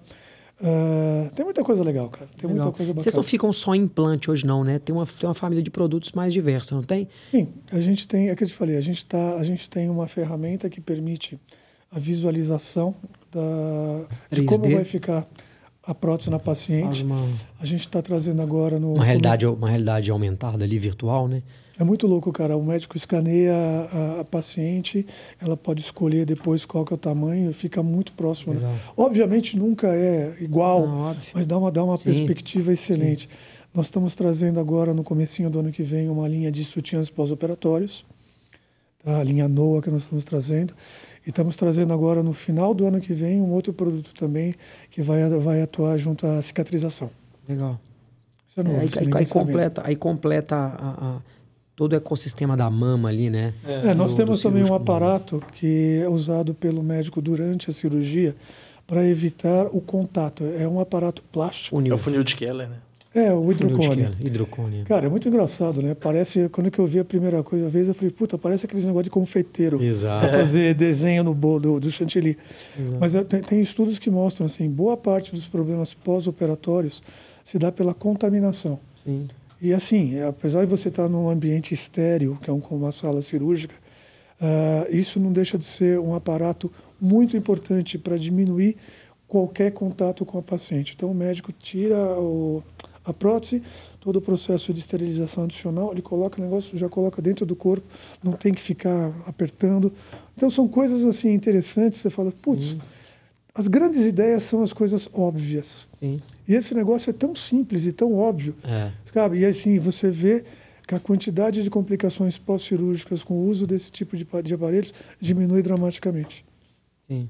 Ah, tem muita coisa legal, cara. Tem Legal. muita coisa bacana. Vocês não ficam só em implante hoje, não, né? Tem uma, tem uma família de produtos mais diversa, não tem? Sim, a gente tem, é que eu te falei, a gente, tá, a gente tem uma ferramenta que permite a visualização da, de 3D. como vai ficar a prótese na paciente. uma, A gente está trazendo agora no. uma, realidade, uma realidade aumentada ali, virtual, né? É muito louco, cara. O médico escaneia a, a paciente, ela pode escolher depois qual que é o tamanho, fica muito próximo. né? Obviamente nunca é igual, Não, mas dá uma, dá uma Sim, perspectiva excelente. Nós estamos trazendo agora, no comecinho do ano que vem, uma linha de sutiãs pós-operatórios, tá? a linha NOA que nós estamos trazendo. E estamos trazendo agora, no final do ano que vem, um outro produto também que vai, vai atuar junto à cicatrização. Legal. Isso é É, novo, aí, isso aí- aí sabe. completa, aí completa a- a- todo o ecossistema da mama ali, né? É, nós do- temos do também um aparato que é usado pelo médico durante a cirurgia para evitar o contato. É um aparato plástico. É o funil de Keller, né? É, o hidrocone. Hidrocone. Cara, é muito engraçado, né? Parece, quando eu vi a primeira coisa, a vez, eu falei, puta, parece aqueles negócio de confeiteiro. Exato. Pra fazer desenho no bolo do, do chantilly. Exato. Mas é, tem, tem estudos que mostram, assim, boa parte dos problemas pós-operatórios se dá pela contaminação. Sim. E assim, é, apesar de você estar num ambiente estéreo, que é um, como uma sala cirúrgica, ah, isso não deixa de ser um aparato muito importante para diminuir qualquer contato com a paciente. Então, o médico tira o, a prótese, todo o processo de esterilização adicional, ele coloca o negócio, já coloca dentro do corpo, não tem que ficar apertando. Então, são coisas assim interessantes. Você fala, putz, as grandes ideias são as coisas óbvias. Sim. E esse negócio é tão simples e tão óbvio. É. Sabe? E assim, você vê que a quantidade de complicações pós-cirúrgicas com o uso desse tipo de, de aparelhos diminui dramaticamente. Sim.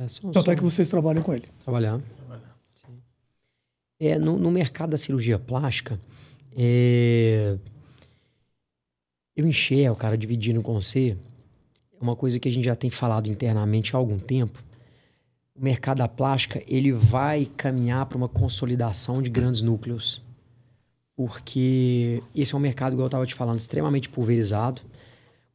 É, são, Tanto é são- que vocês trabalham com ele. Trabalhar. É, no, no mercado da cirurgia plástica, é, eu enxergo, cara, dividindo com você, uma coisa que a gente já tem falado internamente há algum tempo. O mercado da plástica ele vai caminhar para uma consolidação de grandes núcleos, porque esse é um mercado, igual eu estava te falando, extremamente pulverizado.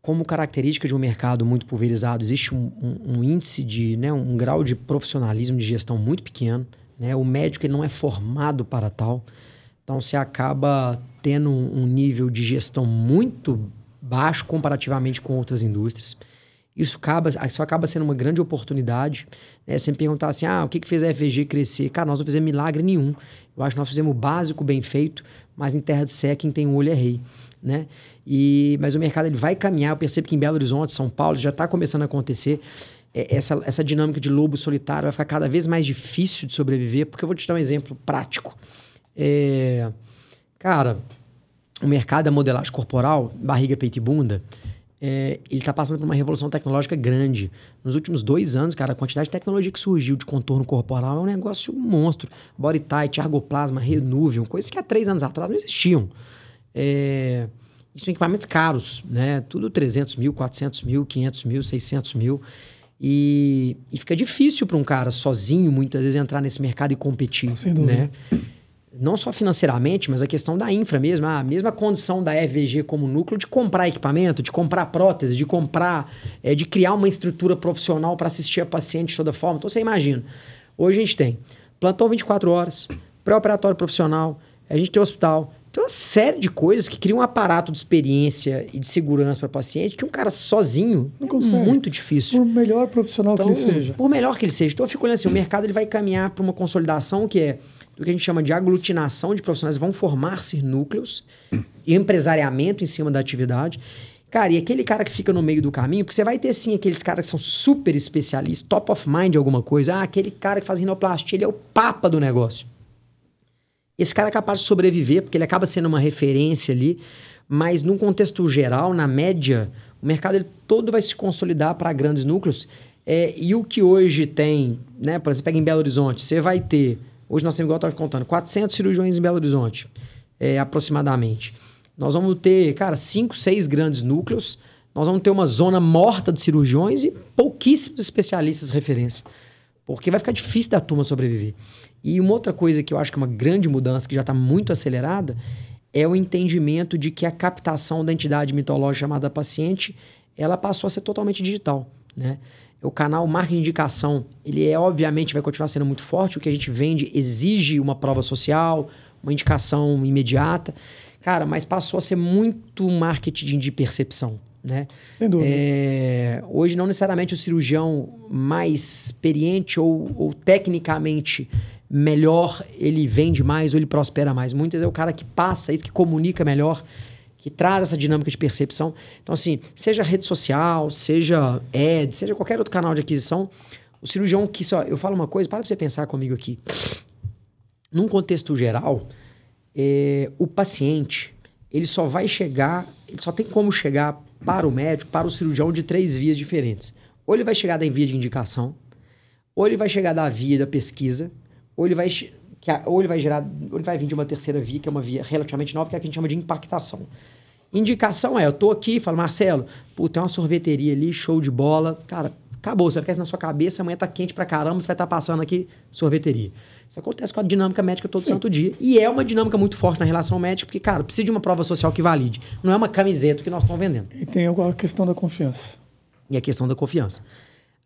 Como característica de um mercado muito pulverizado, existe um, um, um índice de, né, um grau de profissionalismo de gestão muito pequeno. Né? O médico ele não é formado para tal. Então você acaba tendo um, nível de gestão muito baixo comparativamente com outras indústrias. Isso acaba, isso acaba sendo uma grande oportunidade. Né? Você me perguntar assim, ah, o que, que fez a FVG crescer? Cara, nós não fizemos milagre nenhum. Eu acho que nós fizemos o básico bem feito, mas em terra de sé, quem tem um olho é rei. Né? E, mas o mercado ele vai caminhar. Eu percebo que em Belo Horizonte, São Paulo, já está começando a acontecer. É, essa, essa dinâmica de lobo solitário vai ficar cada vez mais difícil de sobreviver, porque eu vou te dar um exemplo prático. É, cara, o mercado da modelagem corporal, barriga, peito e bunda, é, ele está passando por uma revolução tecnológica grande. Nos últimos dois anos, cara, a quantidade de tecnologia que surgiu de contorno corporal é um negócio monstro. Body tight, ergoplasma, renúvel, coisas que há três anos atrás não existiam. É, isso são equipamentos caros, né? Tudo 300 mil, 400 mil, 500 mil, 600 mil. E, e fica difícil para um cara sozinho, muitas vezes, entrar nesse mercado e competir, Sem né? não só financeiramente, mas a questão da infra mesmo, a mesma condição da FVG como núcleo de comprar equipamento, de comprar prótese, de comprar, é, de criar uma estrutura profissional para assistir a paciente de toda forma. Então você imagina, hoje a gente tem plantão 24 horas, pré-operatório profissional, a gente tem hospital, tem uma série de coisas que criam um aparato de experiência e de segurança para o paciente que um cara sozinho não consegue. é muito difícil. Por melhor profissional então, que ele seja. Por melhor que ele seja. Então eu fico olhando assim, o mercado ele vai caminhar para uma consolidação que é do que a gente chama de aglutinação de profissionais, vão formar-se núcleos e empresariamento em cima da atividade. Cara, e aquele cara que fica no meio do caminho, porque você vai ter sim aqueles caras que são super especialistas, top of mind de alguma coisa. Ah, aquele cara que faz rinoplastia, ele é o papa do negócio. Esse cara é capaz de sobreviver, porque ele acaba sendo uma referência ali, mas num contexto geral, na média, o mercado ele todo vai se consolidar para grandes núcleos. É, e o que hoje tem, né, por exemplo, pega em Belo Horizonte, você vai ter Hoje nós temos, igual eu estava contando, 400 cirurgiões em Belo Horizonte, é, aproximadamente. Nós vamos ter, cara, 5, 6 grandes núcleos. Nós vamos ter uma zona morta de cirurgiões e pouquíssimos especialistas de referência. Porque vai ficar difícil da turma sobreviver. E uma outra coisa que eu acho que é uma grande mudança, que já está muito acelerada, é o entendimento de que a captação da entidade mitológica chamada paciente, ela passou a ser totalmente digital, né? o canal marca indicação, ele é obviamente vai continuar sendo muito forte. O que a gente vende exige uma prova social, uma indicação imediata. Cara, mas passou a ser muito marketing de percepção, né? Sem dúvida. É, hoje não necessariamente o cirurgião mais experiente ou, ou tecnicamente melhor, ele vende mais ou ele prospera mais. Muitas é o cara que passa isso, que comunica melhor que traz essa dinâmica de percepção. Então, assim, seja rede social, seja ad, seja qualquer outro canal de aquisição, o cirurgião que só. Eu falo uma coisa, para você pensar comigo aqui. Num contexto geral, é, o paciente, ele só vai chegar, ele só tem como chegar para o médico, para o cirurgião, de três vias diferentes. Ou ele vai chegar da via de indicação, ou ele vai chegar da via da pesquisa, ou ele vai que a, ou ele vai gerar, ou ele vai vir de uma terceira via, que é uma via relativamente nova, que é a que a gente chama de impactação. Indicação é, eu tô aqui, falo, Marcelo, pô, tem uma sorveteria ali, show de bola. Cara, acabou, você vai ficar na sua cabeça, amanhã tá quente pra caramba, você vai estar tá passando aqui sorveteria. Isso acontece com a dinâmica médica todo Sim. santo dia. E é uma dinâmica muito forte na relação médica, porque, cara, precisa de uma prova social que valide. Não é uma camiseta que nós estamos vendendo. E tem a questão da confiança. E a questão da confiança.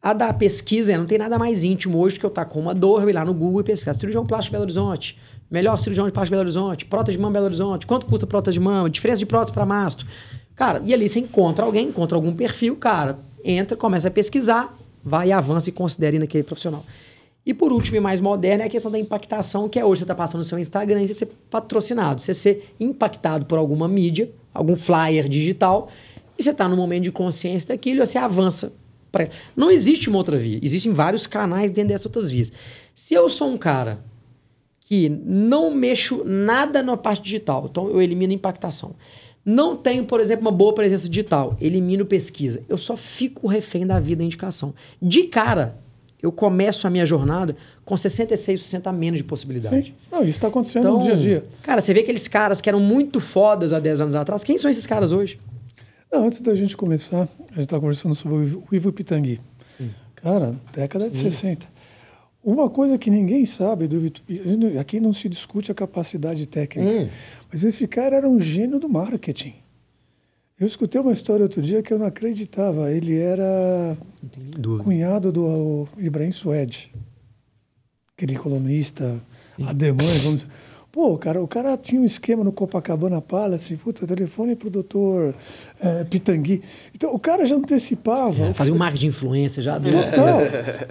A da pesquisa, não tem nada mais íntimo hoje que eu estar tá com uma dor, ir lá no Google e pesquisar. Cirurgião plástico Belo Horizonte. Melhor cirurgião de plástico Belo Horizonte. Prótese de mama Belo Horizonte. Quanto custa prótese de mama? Diferença de prótese para mastro. Cara, e ali você encontra alguém, encontra algum perfil, cara, entra, começa a pesquisar, vai e avança e considere naquele profissional. E por último e mais moderno é a questão da impactação, que é hoje você está passando no seu Instagram e você ser patrocinado, você ser impactado por alguma mídia, algum flyer digital, e você está no momento de consciência daquilo você avança Pra... Não existe uma outra via. Existem vários canais dentro dessas outras vias. Se eu sou um cara que não mexo nada na parte digital, então eu elimino impactação. Não tenho, por exemplo, uma boa presença digital, elimino pesquisa. Eu só fico refém da vida da indicação. De cara, eu começo a minha jornada com 66% a menos de possibilidade. Sim. Não, isso está acontecendo então, no dia a dia. Cara, você vê aqueles caras que eram muito fodas há 10 anos atrás. Quem são esses caras hoje? Não, antes da gente começar, a gente estava conversando sobre o Ivo Pitangui. Hum. Cara, década de hum. 60. Uma coisa que ninguém sabe, do aqui não se discute a capacidade técnica, hum. mas esse cara era um gênio do marketing. Eu escutei uma história outro dia que eu não acreditava. Ele era cunhado do Ibrahim Suede, aquele colunista ademã, vamos. Pô, cara, o cara tinha um esquema no Copacabana Palace, puta, telefone pro doutor é, Pitangui. Então, o cara já antecipava. É, fazia um marketing de influência já. Total.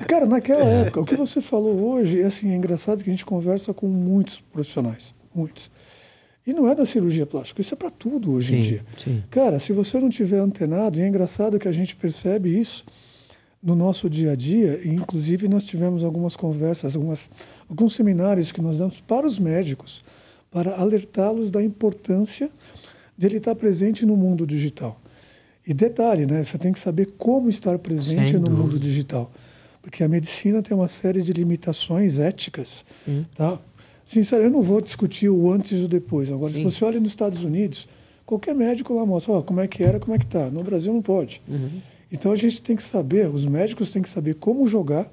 cara, naquela época, o que você falou hoje, é assim, é engraçado que a gente conversa com muitos profissionais, muitos. E não é da cirurgia plástica, isso é para tudo hoje sim, em dia. Sim. Cara, se você não tiver antenado, e é engraçado que a gente percebe isso no nosso dia a dia, e inclusive nós tivemos algumas conversas, algumas, alguns seminários que nós damos para os médicos, para alertá-los da importância de ele estar presente no mundo digital. E detalhe, né, você tem que saber como estar presente no mundo digital, porque a medicina tem uma série de limitações éticas, hum. tá? Sinceramente, eu não vou discutir o antes e o depois. Agora, Sim. se você olha nos Estados Unidos, qualquer médico lá mostra, ó, como é que era, como é que tá. No Brasil não pode. Uhum. Então a gente tem que saber, os médicos têm que saber como jogar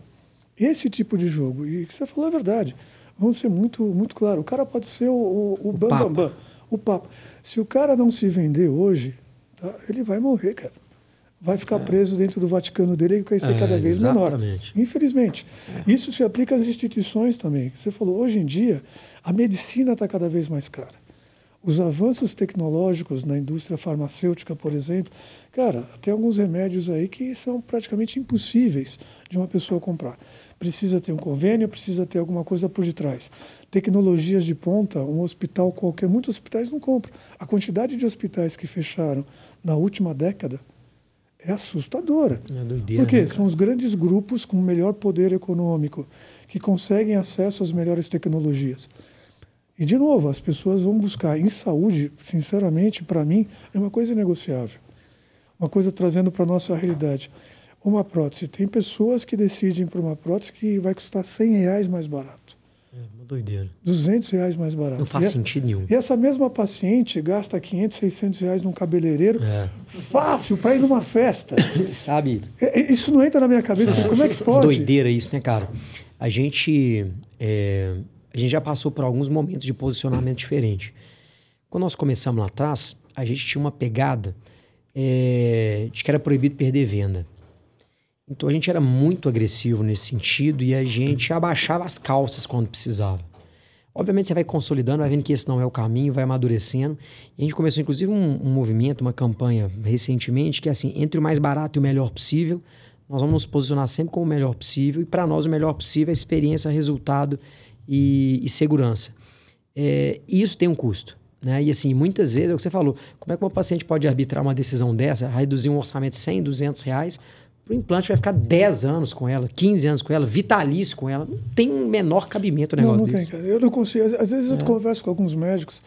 esse tipo de jogo. E que você falou a verdade. Vamos ser muito, muito claro. O cara pode ser o, o, o, o bam, bam, bam, o papa. Se o cara não se vender hoje, tá, ele vai morrer, cara vai ficar é. preso dentro do Vaticano dele e vai ser é, cada vez exatamente. menor. Infelizmente. É. Isso se aplica às instituições também. Você falou, hoje em dia, a medicina está cada vez mais cara. Os avanços tecnológicos na indústria farmacêutica, por exemplo, cara, tem alguns remédios aí que são praticamente impossíveis de uma pessoa comprar. Precisa ter um convênio, precisa ter alguma coisa por detrás. Tecnologias de ponta, um hospital qualquer, muitos hospitais não compram. A quantidade de hospitais que fecharam na última década, é assustadora. É doideira, Porque né, são os grandes grupos com melhor poder econômico que conseguem acesso às melhores tecnologias. E, de novo, as pessoas vão buscar em saúde, sinceramente, para mim, é uma coisa negociável. Uma coisa trazendo para a nossa realidade. Uma prótese. Tem pessoas que decidem por uma prótese que vai custar 100 reais mais barato. É doideira. 200 reais mais barato. Não faz e sentido nenhum. E essa mesma paciente gasta 500, 600 reais num cabeleireiro é. fácil para ir numa festa. [COUGHS] Sabe? Isso não entra na minha cabeça. É. Como é que pode? Doideira isso, né, cara? A gente, é, a gente já passou por alguns momentos de posicionamento diferente. Quando nós começamos lá atrás, a gente tinha uma pegada é, de que era proibido perder venda. Então a gente era muito agressivo nesse sentido e a gente abaixava as calças quando precisava. Obviamente você vai consolidando, vai vendo que esse não é o caminho, vai amadurecendo. E a gente começou inclusive um, um movimento, uma campanha recentemente, que é assim, entre o mais barato e o melhor possível, nós vamos nos posicionar sempre como o melhor possível. E para nós o melhor possível é experiência, resultado e, e segurança. É, e isso tem um custo. Né? E assim, muitas vezes, é o que você falou, como é que uma paciente pode arbitrar uma decisão dessa, reduzir um orçamento de 100, 200 reais o implante vai ficar 10 anos com ela, 15 anos com ela, vitalício com ela. Não tem um menor cabimento o negócio não, não desse. Tem, cara. Eu não consigo. Às vezes é. eu converso com alguns médicos.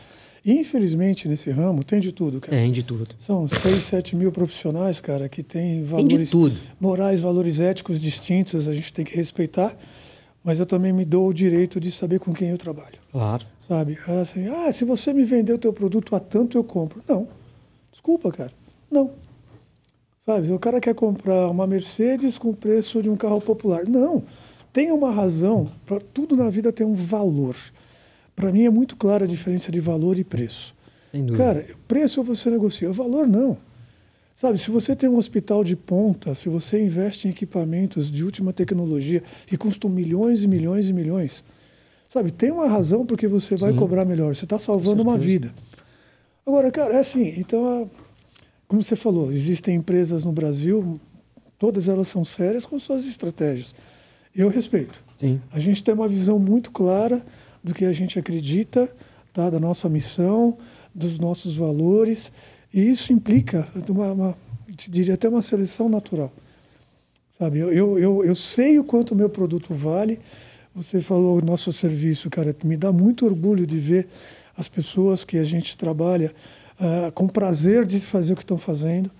E, infelizmente, nesse ramo, tem de tudo, cara. Tem de tudo. São 6, 7 mil profissionais, cara, que têm valores tem morais, valores éticos distintos, a gente tem que respeitar. Mas eu também me dou o direito de saber com quem eu trabalho. Claro. Sabe? Assim, ah, se você me vender o teu produto a tanto, eu compro. Não. Desculpa, cara. Não. Sabe, o cara quer comprar uma Mercedes com o preço de um carro popular. Não, tem uma razão, para tudo na vida tem um valor. Para mim é muito clara a diferença de valor e preço. Cara, preço você negocia, o valor não. Sabe, se você tem um hospital de ponta, se você investe em equipamentos de última tecnologia que custam milhões e milhões e milhões, sabe, tem uma razão porque você vai Sim. cobrar melhor. Você está salvando uma vida. Agora, cara, é assim, então como você falou, existem empresas no Brasil, todas elas são sérias com suas estratégias. Eu respeito. Sim. A gente tem uma visão muito clara do que a gente acredita, tá? da nossa missão, dos nossos valores, e isso implica uma, uma diria até uma seleção natural. Sabe, eu, eu, eu, eu sei o quanto o meu produto vale. Você falou o nosso serviço, cara, me dá muito orgulho de ver as pessoas que a gente trabalha uh, com prazer de fazer o que estão fazendo.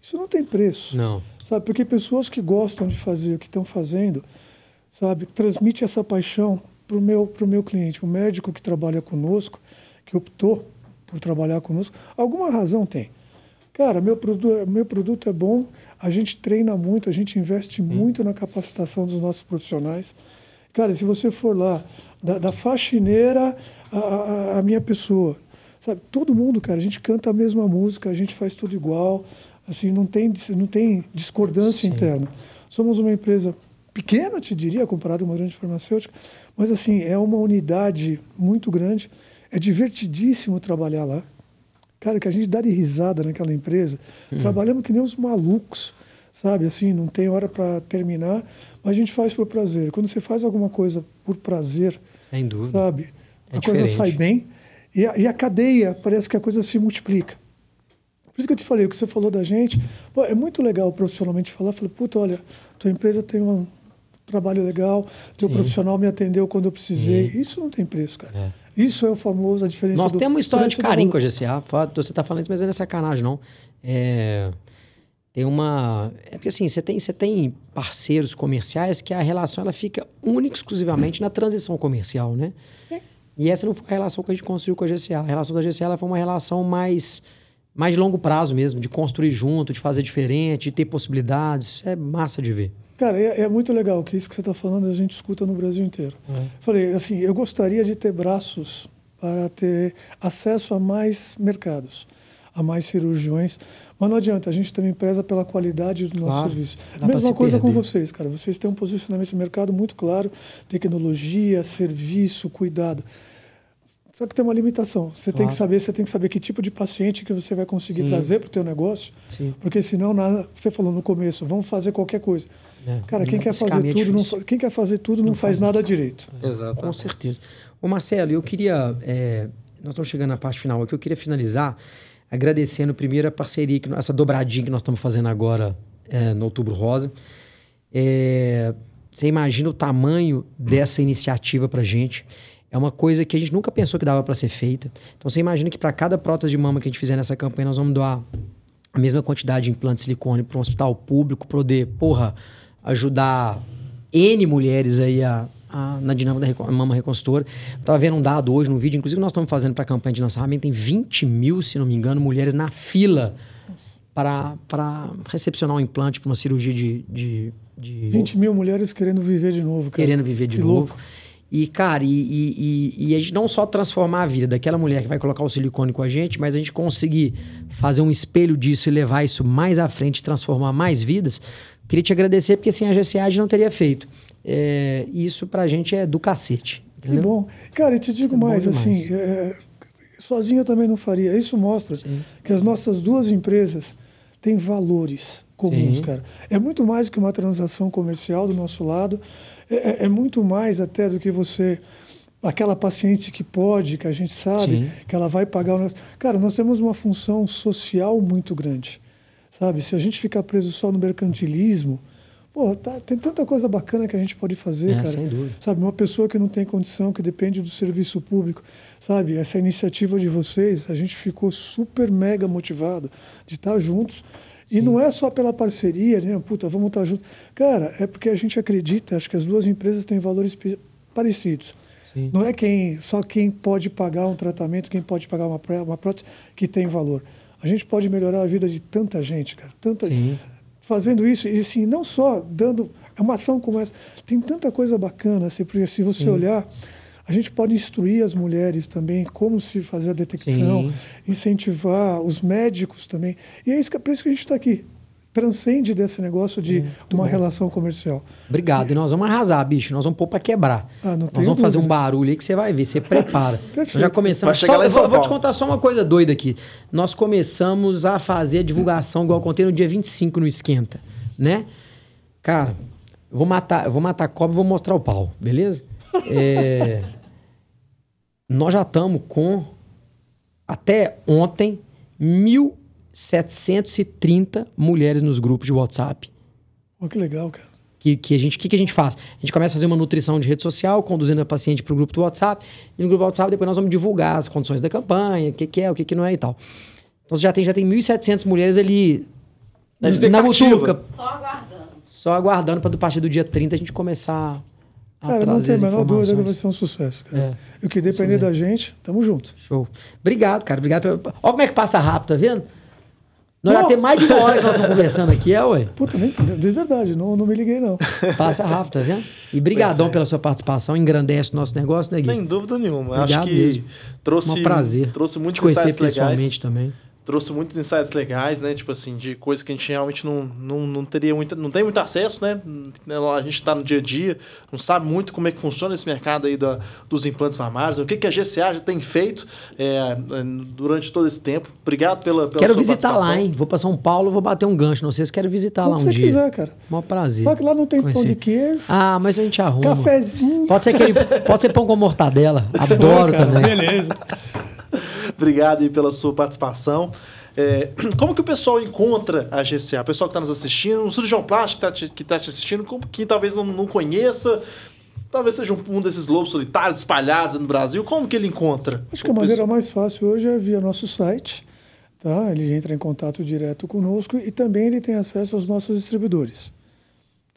Isso não tem preço. Não. Sabe? Porque pessoas que gostam de fazer o que estão fazendo, sabe, transmite essa paixão para o meu, pro meu cliente. O médico que trabalha conosco, que optou por trabalhar conosco, alguma razão tem. Cara, meu produto, meu produto é bom, a gente treina muito, a gente investe muito na capacitação dos nossos profissionais. Cara, se você for lá, da, da faxineira à, à minha pessoa, sabe? Todo mundo, cara, a gente canta a mesma música, a gente faz tudo igual, assim, não tem, não tem discordância Sim. interna. Somos uma empresa pequena, te diria, comparado com uma grande farmacêutica, mas assim, é uma unidade muito grande, é divertidíssimo trabalhar lá. Cara, que a gente dá de risada naquela empresa, hum. trabalhamos que nem uns malucos, sabe? Assim, não tem hora para terminar, mas a gente faz por prazer. Quando você faz alguma coisa por prazer, sem dúvida, sabe? É a diferente. coisa sai bem e a, e a, cadeia parece que a coisa se multiplica. Por isso que eu te falei, o que você falou da gente, pô, é muito legal profissionalmente falar. Falei, puta, olha, tua empresa tem um trabalho legal, teu Sim. profissional me atendeu quando eu precisei. Sim. Isso não tem preço, cara. É. Isso é o famoso, a diferença Nós do, temos uma história de carinho com a GCA. Você está falando isso, mas não é sacanagem, não. É, tem uma... É porque assim, você tem, você tem parceiros comerciais que a relação ela fica única exclusivamente na transição comercial, né? Sim. E essa não foi a relação que a gente construiu com a GCA. A relação da GCA foi uma relação mais, mais de longo prazo mesmo, de construir junto, de fazer diferente, de ter possibilidades. Isso é massa de ver. Cara, é, é, muito legal que isso que você está falando a gente escuta no Brasil inteiro. É. Falei, assim, eu gostaria de ter braços para ter acesso a mais mercados, a mais cirurgiões, mas não adianta, a gente também preza pela qualidade do nosso claro, serviço. Mesma coisa perder. com vocês, cara. Vocês têm um posicionamento de mercado muito claro, tecnologia, serviço, cuidado. Só que tem uma limitação. Você claro. tem que saber, você tem que saber que tipo de paciente que você vai conseguir Sim. trazer para o teu negócio, Sim. porque senão nada. Você falou no começo, vamos fazer qualquer coisa. É, Cara, quem quer, fazer é tudo, não, quem quer fazer tudo não, não faz, faz, nada direito. É, Exato. Com certeza. Ô Marcelo, eu queria. É, nós estamos chegando na parte final aqui, eu queria finalizar agradecendo primeiro a parceria, que, essa dobradinha que nós estamos fazendo agora é, no Outubro Rosa. É, você imagina o tamanho dessa iniciativa para gente. É uma coisa que a gente nunca pensou que dava para ser feita. Então você imagina que para cada prótese de mama que a gente fizer nessa campanha, nós vamos doar a mesma quantidade de implantes de silicone para um hospital público, poder, porra, ajudar N mulheres aí a, a, na dinâmica da mama reconstrutora. Eu tava vendo um dado hoje no vídeo, inclusive nós estamos fazendo para a campanha de lançamento, tem 20 mil, se não me engano, mulheres na fila para, para recepcionar um implante para uma cirurgia de, de, de, 20 mil mulheres querendo viver de novo, cara. Querendo viver de que novo. Louco. E, cara, e, e, e, a gente não só transformar a vida daquela mulher que vai colocar o silicone com a gente, mas a gente conseguir fazer um espelho disso e levar isso mais à frente, transformar mais vidas, Queria te agradecer, porque sem a GCA a gente não teria feito. É, isso pra gente é do cacete. Entendeu? Que bom. Cara, e te digo é mais, assim, é, sozinho eu também não faria. Isso mostra Sim. que as nossas duas empresas têm valores comuns, Sim. cara. É muito mais que uma transação comercial do nosso lado, é, é, é, muito mais até do que você aquela paciente que pode, que a gente sabe Sim. que ela vai pagar o nosso. Cara, nós temos uma função social muito grande. Sabe, se a gente ficar preso só no mercantilismo, pô, tá, tem tanta coisa bacana que a gente pode fazer, é, cara. Sem dúvida. Sabe, uma pessoa que não tem condição, que depende do serviço público, sabe, essa iniciativa de vocês, a gente ficou super mega motivado de estar juntos. E Sim. não é só pela parceria, né? Puta, vamos estar juntos. Cara, é porque a gente acredita, acho que as duas empresas têm valores parecidos. Sim. Não é quem, só quem pode pagar um tratamento, quem pode pagar uma, uma prótese que tem valor. A gente pode melhorar a vida de tanta gente, cara. Tanta Sim. Fazendo isso, e assim, não só dando. É uma ação como essa. Tem tanta coisa bacana, assim, porque se você Sim. olhar, a gente pode instruir as mulheres também como se fazer a detecção, Sim. incentivar os médicos também. E é isso que, é por isso que a gente está aqui transcende desse negócio de uma bom. relação comercial. Obrigado. E nós vamos arrasar, bicho. Nós vamos pôr para quebrar. Ah, nós vamos fazer um barulho aí que você vai ver. Você prepara. [LAUGHS] Perfeito. Nós já começamos. Só, eu vou, vou, te contar só uma coisa doida aqui. Nós começamos a fazer a divulgação, igual eu contei, no dia 25 no Esquenta. Né? Cara, eu vou matar, vou matar a cobra e vou mostrar o pau, beleza? [LAUGHS] É, nós já estamos com, até ontem, mil 730 mulheres nos grupos de WhatsApp. Oh, que legal, cara. Que, que a gente, que, que a gente faz? A gente começa a fazer uma nutrição de rede social, conduzindo a paciente para o grupo do WhatsApp. E no grupo do WhatsApp, depois nós vamos divulgar as condições da campanha, o que, que é, o que, que não é e tal. Então já tem, já tem 1.700 mulheres ali na, na butuca. Só aguardando. Só aguardando para do partir do dia 30 a gente começar a cara, não tem a menor dúvida que vai ser um sucesso. Cara. É. E o que depender da gente, tamo junto. Show. Obrigado, cara. Obrigado. Olha como é que passa rápido, tá vendo? Nós já tem mais de uma hora que nós estamos conversando aqui, é, ué? Puta, nem, de verdade, não, não me liguei, não. Passa rápido, tá vendo? E brigadão é. pela sua participação, engrandece o nosso negócio, né, Gui? Sem dúvida nenhuma. Obrigado Acho que mesmo. trouxe, Um prazer. trouxe muitos Te conhecer insights legais. pessoalmente também. Trouxe muitos insights legais, né? Tipo assim, de coisa que a gente realmente não, não, não teria muita, não tem muito acesso, né? A gente está no dia a dia, não sabe muito como é que funciona esse mercado aí da, dos implantes mamários, o que, que a GCA já tem feito é, durante todo esse tempo. Obrigado pela, pela Quero sua visitar lá, hein? Vou pra São Paulo, vou bater um gancho. Não sei se quero visitar lá um você dia. quiser, cara. Mó prazer. Só que lá não tem pão de queijo, Ah, mas a gente arruma. cafezinho. Pode ser, aquele, pode ser pão com mortadela. [LAUGHS] Adoro Cara, também. Beleza. Obrigado aí pela sua participação. É, como que o pessoal encontra a GCA? O pessoal que está nos assistindo, um cirurgião plástico que está te, tá te assistindo, como que talvez não, não conheça, talvez seja um, um desses lobos solitários espalhados no Brasil, como que ele encontra? Acho que a maneira pessoal- mais fácil hoje é via nosso site. Tá? Ele entra em contato direto conosco e também ele tem acesso aos nossos distribuidores.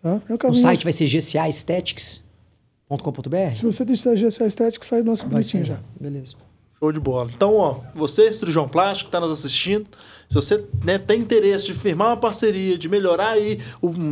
Tá? É o O site vai ser gcaesthetics.com.br? Se você GSA Estética, sai nosso Vai bonitinho ser, já. Beleza. Show de bola. Então, ó, você, cirurgião plástico, está nos assistindo, se você né, tem interesse de firmar uma parceria, de melhorar aí,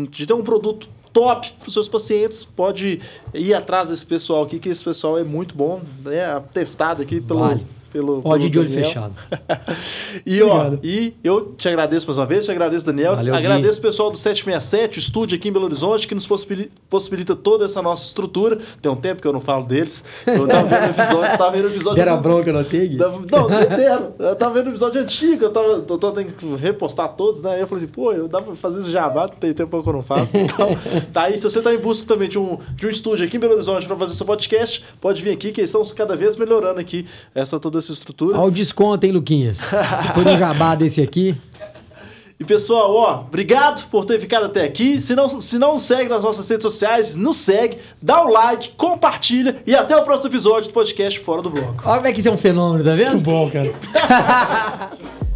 de ter um produto top para os seus pacientes, pode ir atrás desse pessoal aqui, que esse pessoal é muito bom, né? Testado aqui pelo. Vale. Pelo Pode pelo de olho fechado. Obrigado. [LAUGHS] E, ó, e eu te agradeço mais uma vez, te agradeço, Daniel. Valeu, agradeço o pessoal do 767, o estúdio aqui em Belo Horizonte, que nos possibili- possibilita toda essa nossa estrutura. Tem um tempo que eu não falo deles. Eu tava vendo o episódio, tava vendo episódio. Deram bronca, não sei? Tava- Não, não entendo. Eu tava vendo o episódio antigo, eu tava, eu tô tendo que repostar todos, né? Aí eu falei assim, pô, eu dava pra fazer esse jabá, não tem tempo que eu não faço. [LAUGHS] Então, tá aí, se você tá em busca também de um, de um estúdio aqui em Belo Horizonte pra fazer seu podcast, pode vir aqui, que eles estão cada vez melhorando aqui essa, toda essa estrutura. Olha o desconto, hein, Luquinhas? Depois de um jabá [LAUGHS] desse aqui. E pessoal, ó, obrigado por ter ficado até aqui. Se não, se não segue nas nossas redes sociais, nos segue, dá o like, compartilha e até o próximo episódio do podcast Fora do Bloco. Olha como é que isso é um fenômeno, tá vendo? Muito bom, cara. [LAUGHS]